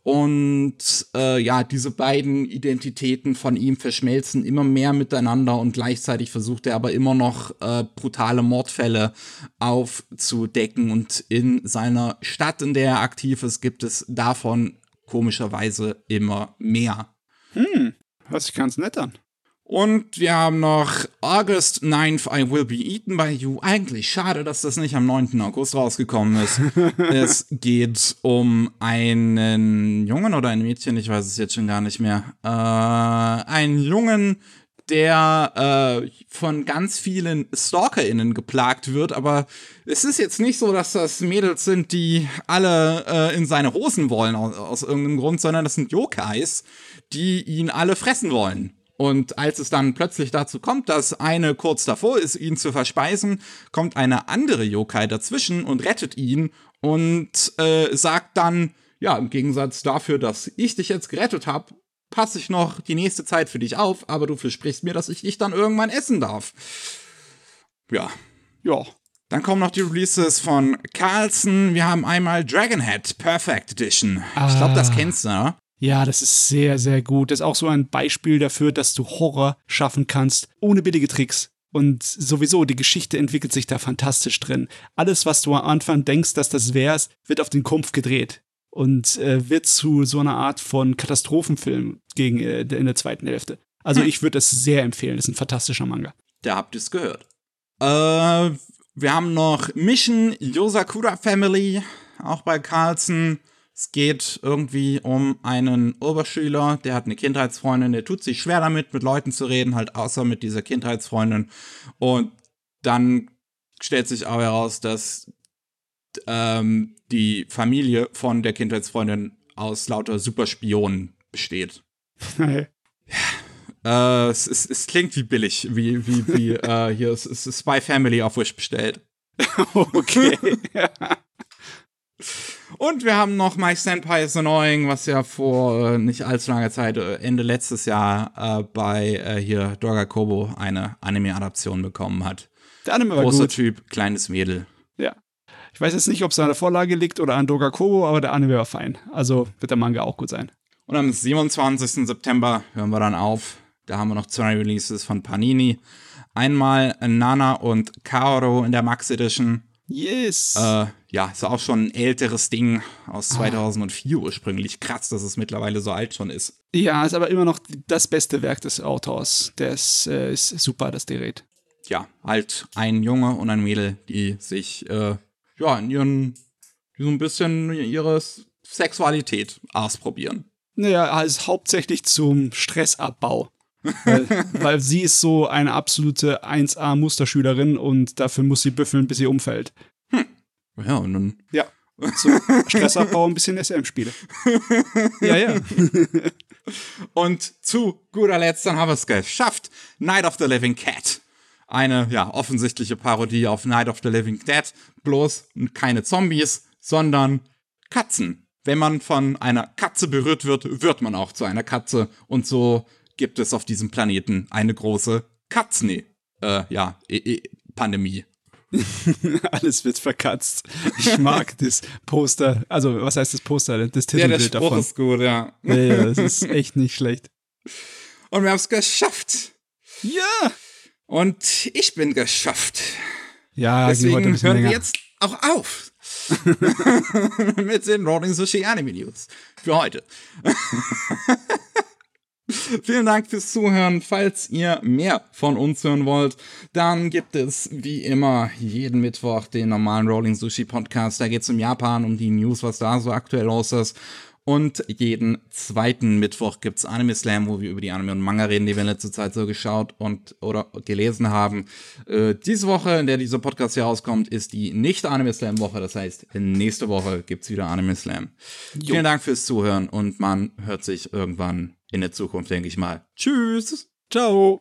Und äh, ja, diese beiden Identitäten von ihm verschmelzen immer mehr miteinander und gleichzeitig versucht er aber immer noch äh, brutale Mordfälle aufzudecken. Und in seiner Stadt, in der er aktiv ist, gibt es davon komischerweise immer mehr. Hm, hört sich ganz nett an. Und wir haben noch August 9th, I Will Be Eaten by You. Eigentlich schade, dass das nicht am 9. August rausgekommen ist. es geht um einen Jungen oder ein Mädchen, ich weiß es jetzt schon gar nicht mehr. Äh, einen Jungen, der äh, von ganz vielen StalkerInnen geplagt wird, aber es ist jetzt nicht so, dass das Mädels sind, die alle äh, in seine Hosen wollen aus, aus irgendeinem Grund, sondern das sind Yokais, die ihn alle fressen wollen. Und als es dann plötzlich dazu kommt, dass eine kurz davor ist, ihn zu verspeisen, kommt eine andere Yokai dazwischen und rettet ihn und äh, sagt dann, ja, im Gegensatz dafür, dass ich dich jetzt gerettet habe, passe ich noch die nächste Zeit für dich auf, aber du versprichst mir, dass ich dich dann irgendwann essen darf. Ja. Ja. Dann kommen noch die Releases von Carlson. Wir haben einmal Dragonhead Perfect Edition. Ich glaube, das Ah. kennst du, ne? Ja, das ist sehr, sehr gut. Das ist auch so ein Beispiel dafür, dass du Horror schaffen kannst, ohne billige Tricks. Und sowieso, die Geschichte entwickelt sich da fantastisch drin. Alles, was du am Anfang denkst, dass das wär's, wird auf den Kumpf gedreht. Und äh, wird zu so einer Art von Katastrophenfilm gegen äh, in der zweiten Hälfte. Also Hm. ich würde das sehr empfehlen. Das ist ein fantastischer Manga. Da habt ihr es gehört. Äh, wir haben noch Mission Yosakura Family, auch bei Carlson. Es geht irgendwie um einen Oberschüler, der hat eine Kindheitsfreundin, der tut sich schwer damit, mit Leuten zu reden, halt außer mit dieser Kindheitsfreundin. Und dann stellt sich auch heraus, dass ähm, die Familie von der Kindheitsfreundin aus lauter Superspionen besteht. Äh, es, es, es klingt wie billig, wie, wie, wie äh, hier ist, ist Spy Family auf Wish bestellt. okay. Und wir haben noch My Senpai is Annoying, was ja vor äh, nicht allzu langer Zeit, äh, Ende letztes Jahr, äh, bei äh, hier Dorga Kobo eine Anime-Adaption bekommen hat. Der Anime war Großer gut. Typ, kleines Mädel. Ja. Ich weiß jetzt nicht, ob es an der Vorlage liegt oder an Doga Kobo, aber der Anime war fein. Also wird der Manga auch gut sein. Und am 27. September hören wir dann auf. Da haben wir noch zwei Releases von Panini. Einmal Nana und Kaoru in der Max Edition. Yes. Äh, ja, ist auch schon ein älteres Ding aus 2004 ursprünglich. Krass, dass es mittlerweile so alt schon ist. Ja, ist aber immer noch das beste Werk des Autors. Das äh, ist super, das Gerät. Ja, halt ein Junge und ein Mädel, die sich, äh, ja, in ihren, die so ein bisschen ihre Sexualität ausprobieren. Naja, also hauptsächlich zum Stressabbau. Weil, weil sie ist so eine absolute 1A-Musterschülerin und dafür muss sie büffeln, bis sie umfällt. Ja, und dann Ja. Zum Stressabbau ein bisschen SM-Spiele. ja, ja. Und zu guter Letzt, dann haben wir es geschafft. Night of the Living Cat. Eine, ja, offensichtliche Parodie auf Night of the Living Dead. Bloß keine Zombies, sondern Katzen. Wenn man von einer Katze berührt wird, wird man auch zu einer Katze. Und so gibt es auf diesem Planeten eine große Katzen, äh, ja, e e Pandemie. Alles wird verkatzt. Ich mag das Poster. Also, was heißt das Poster? Das Ja, der Titelbild davon. ist gut, ja. Ja, ja, das ist echt nicht schlecht. Und wir haben es geschafft. Ja! Und ich bin geschafft. Ja, Deswegen hören wir jetzt auch auf. Mit den Rolling Sushi Anime News. Für heute. Vielen Dank fürs Zuhören. Falls ihr mehr von uns hören wollt, dann gibt es wie immer jeden Mittwoch den normalen Rolling Sushi Podcast. Da geht es um Japan, um die News, was da so aktuell los ist. Und jeden zweiten Mittwoch gibt's Anime Slam, wo wir über die Anime und Manga reden, die wir in letzter Zeit so geschaut und oder gelesen haben. Äh, diese Woche, in der dieser Podcast hier rauskommt, ist die nicht Anime Slam Woche. Das heißt, nächste Woche gibt's wieder Anime Slam. Vielen Dank fürs Zuhören und man hört sich irgendwann in der Zukunft, denke ich mal. Tschüss! Ciao!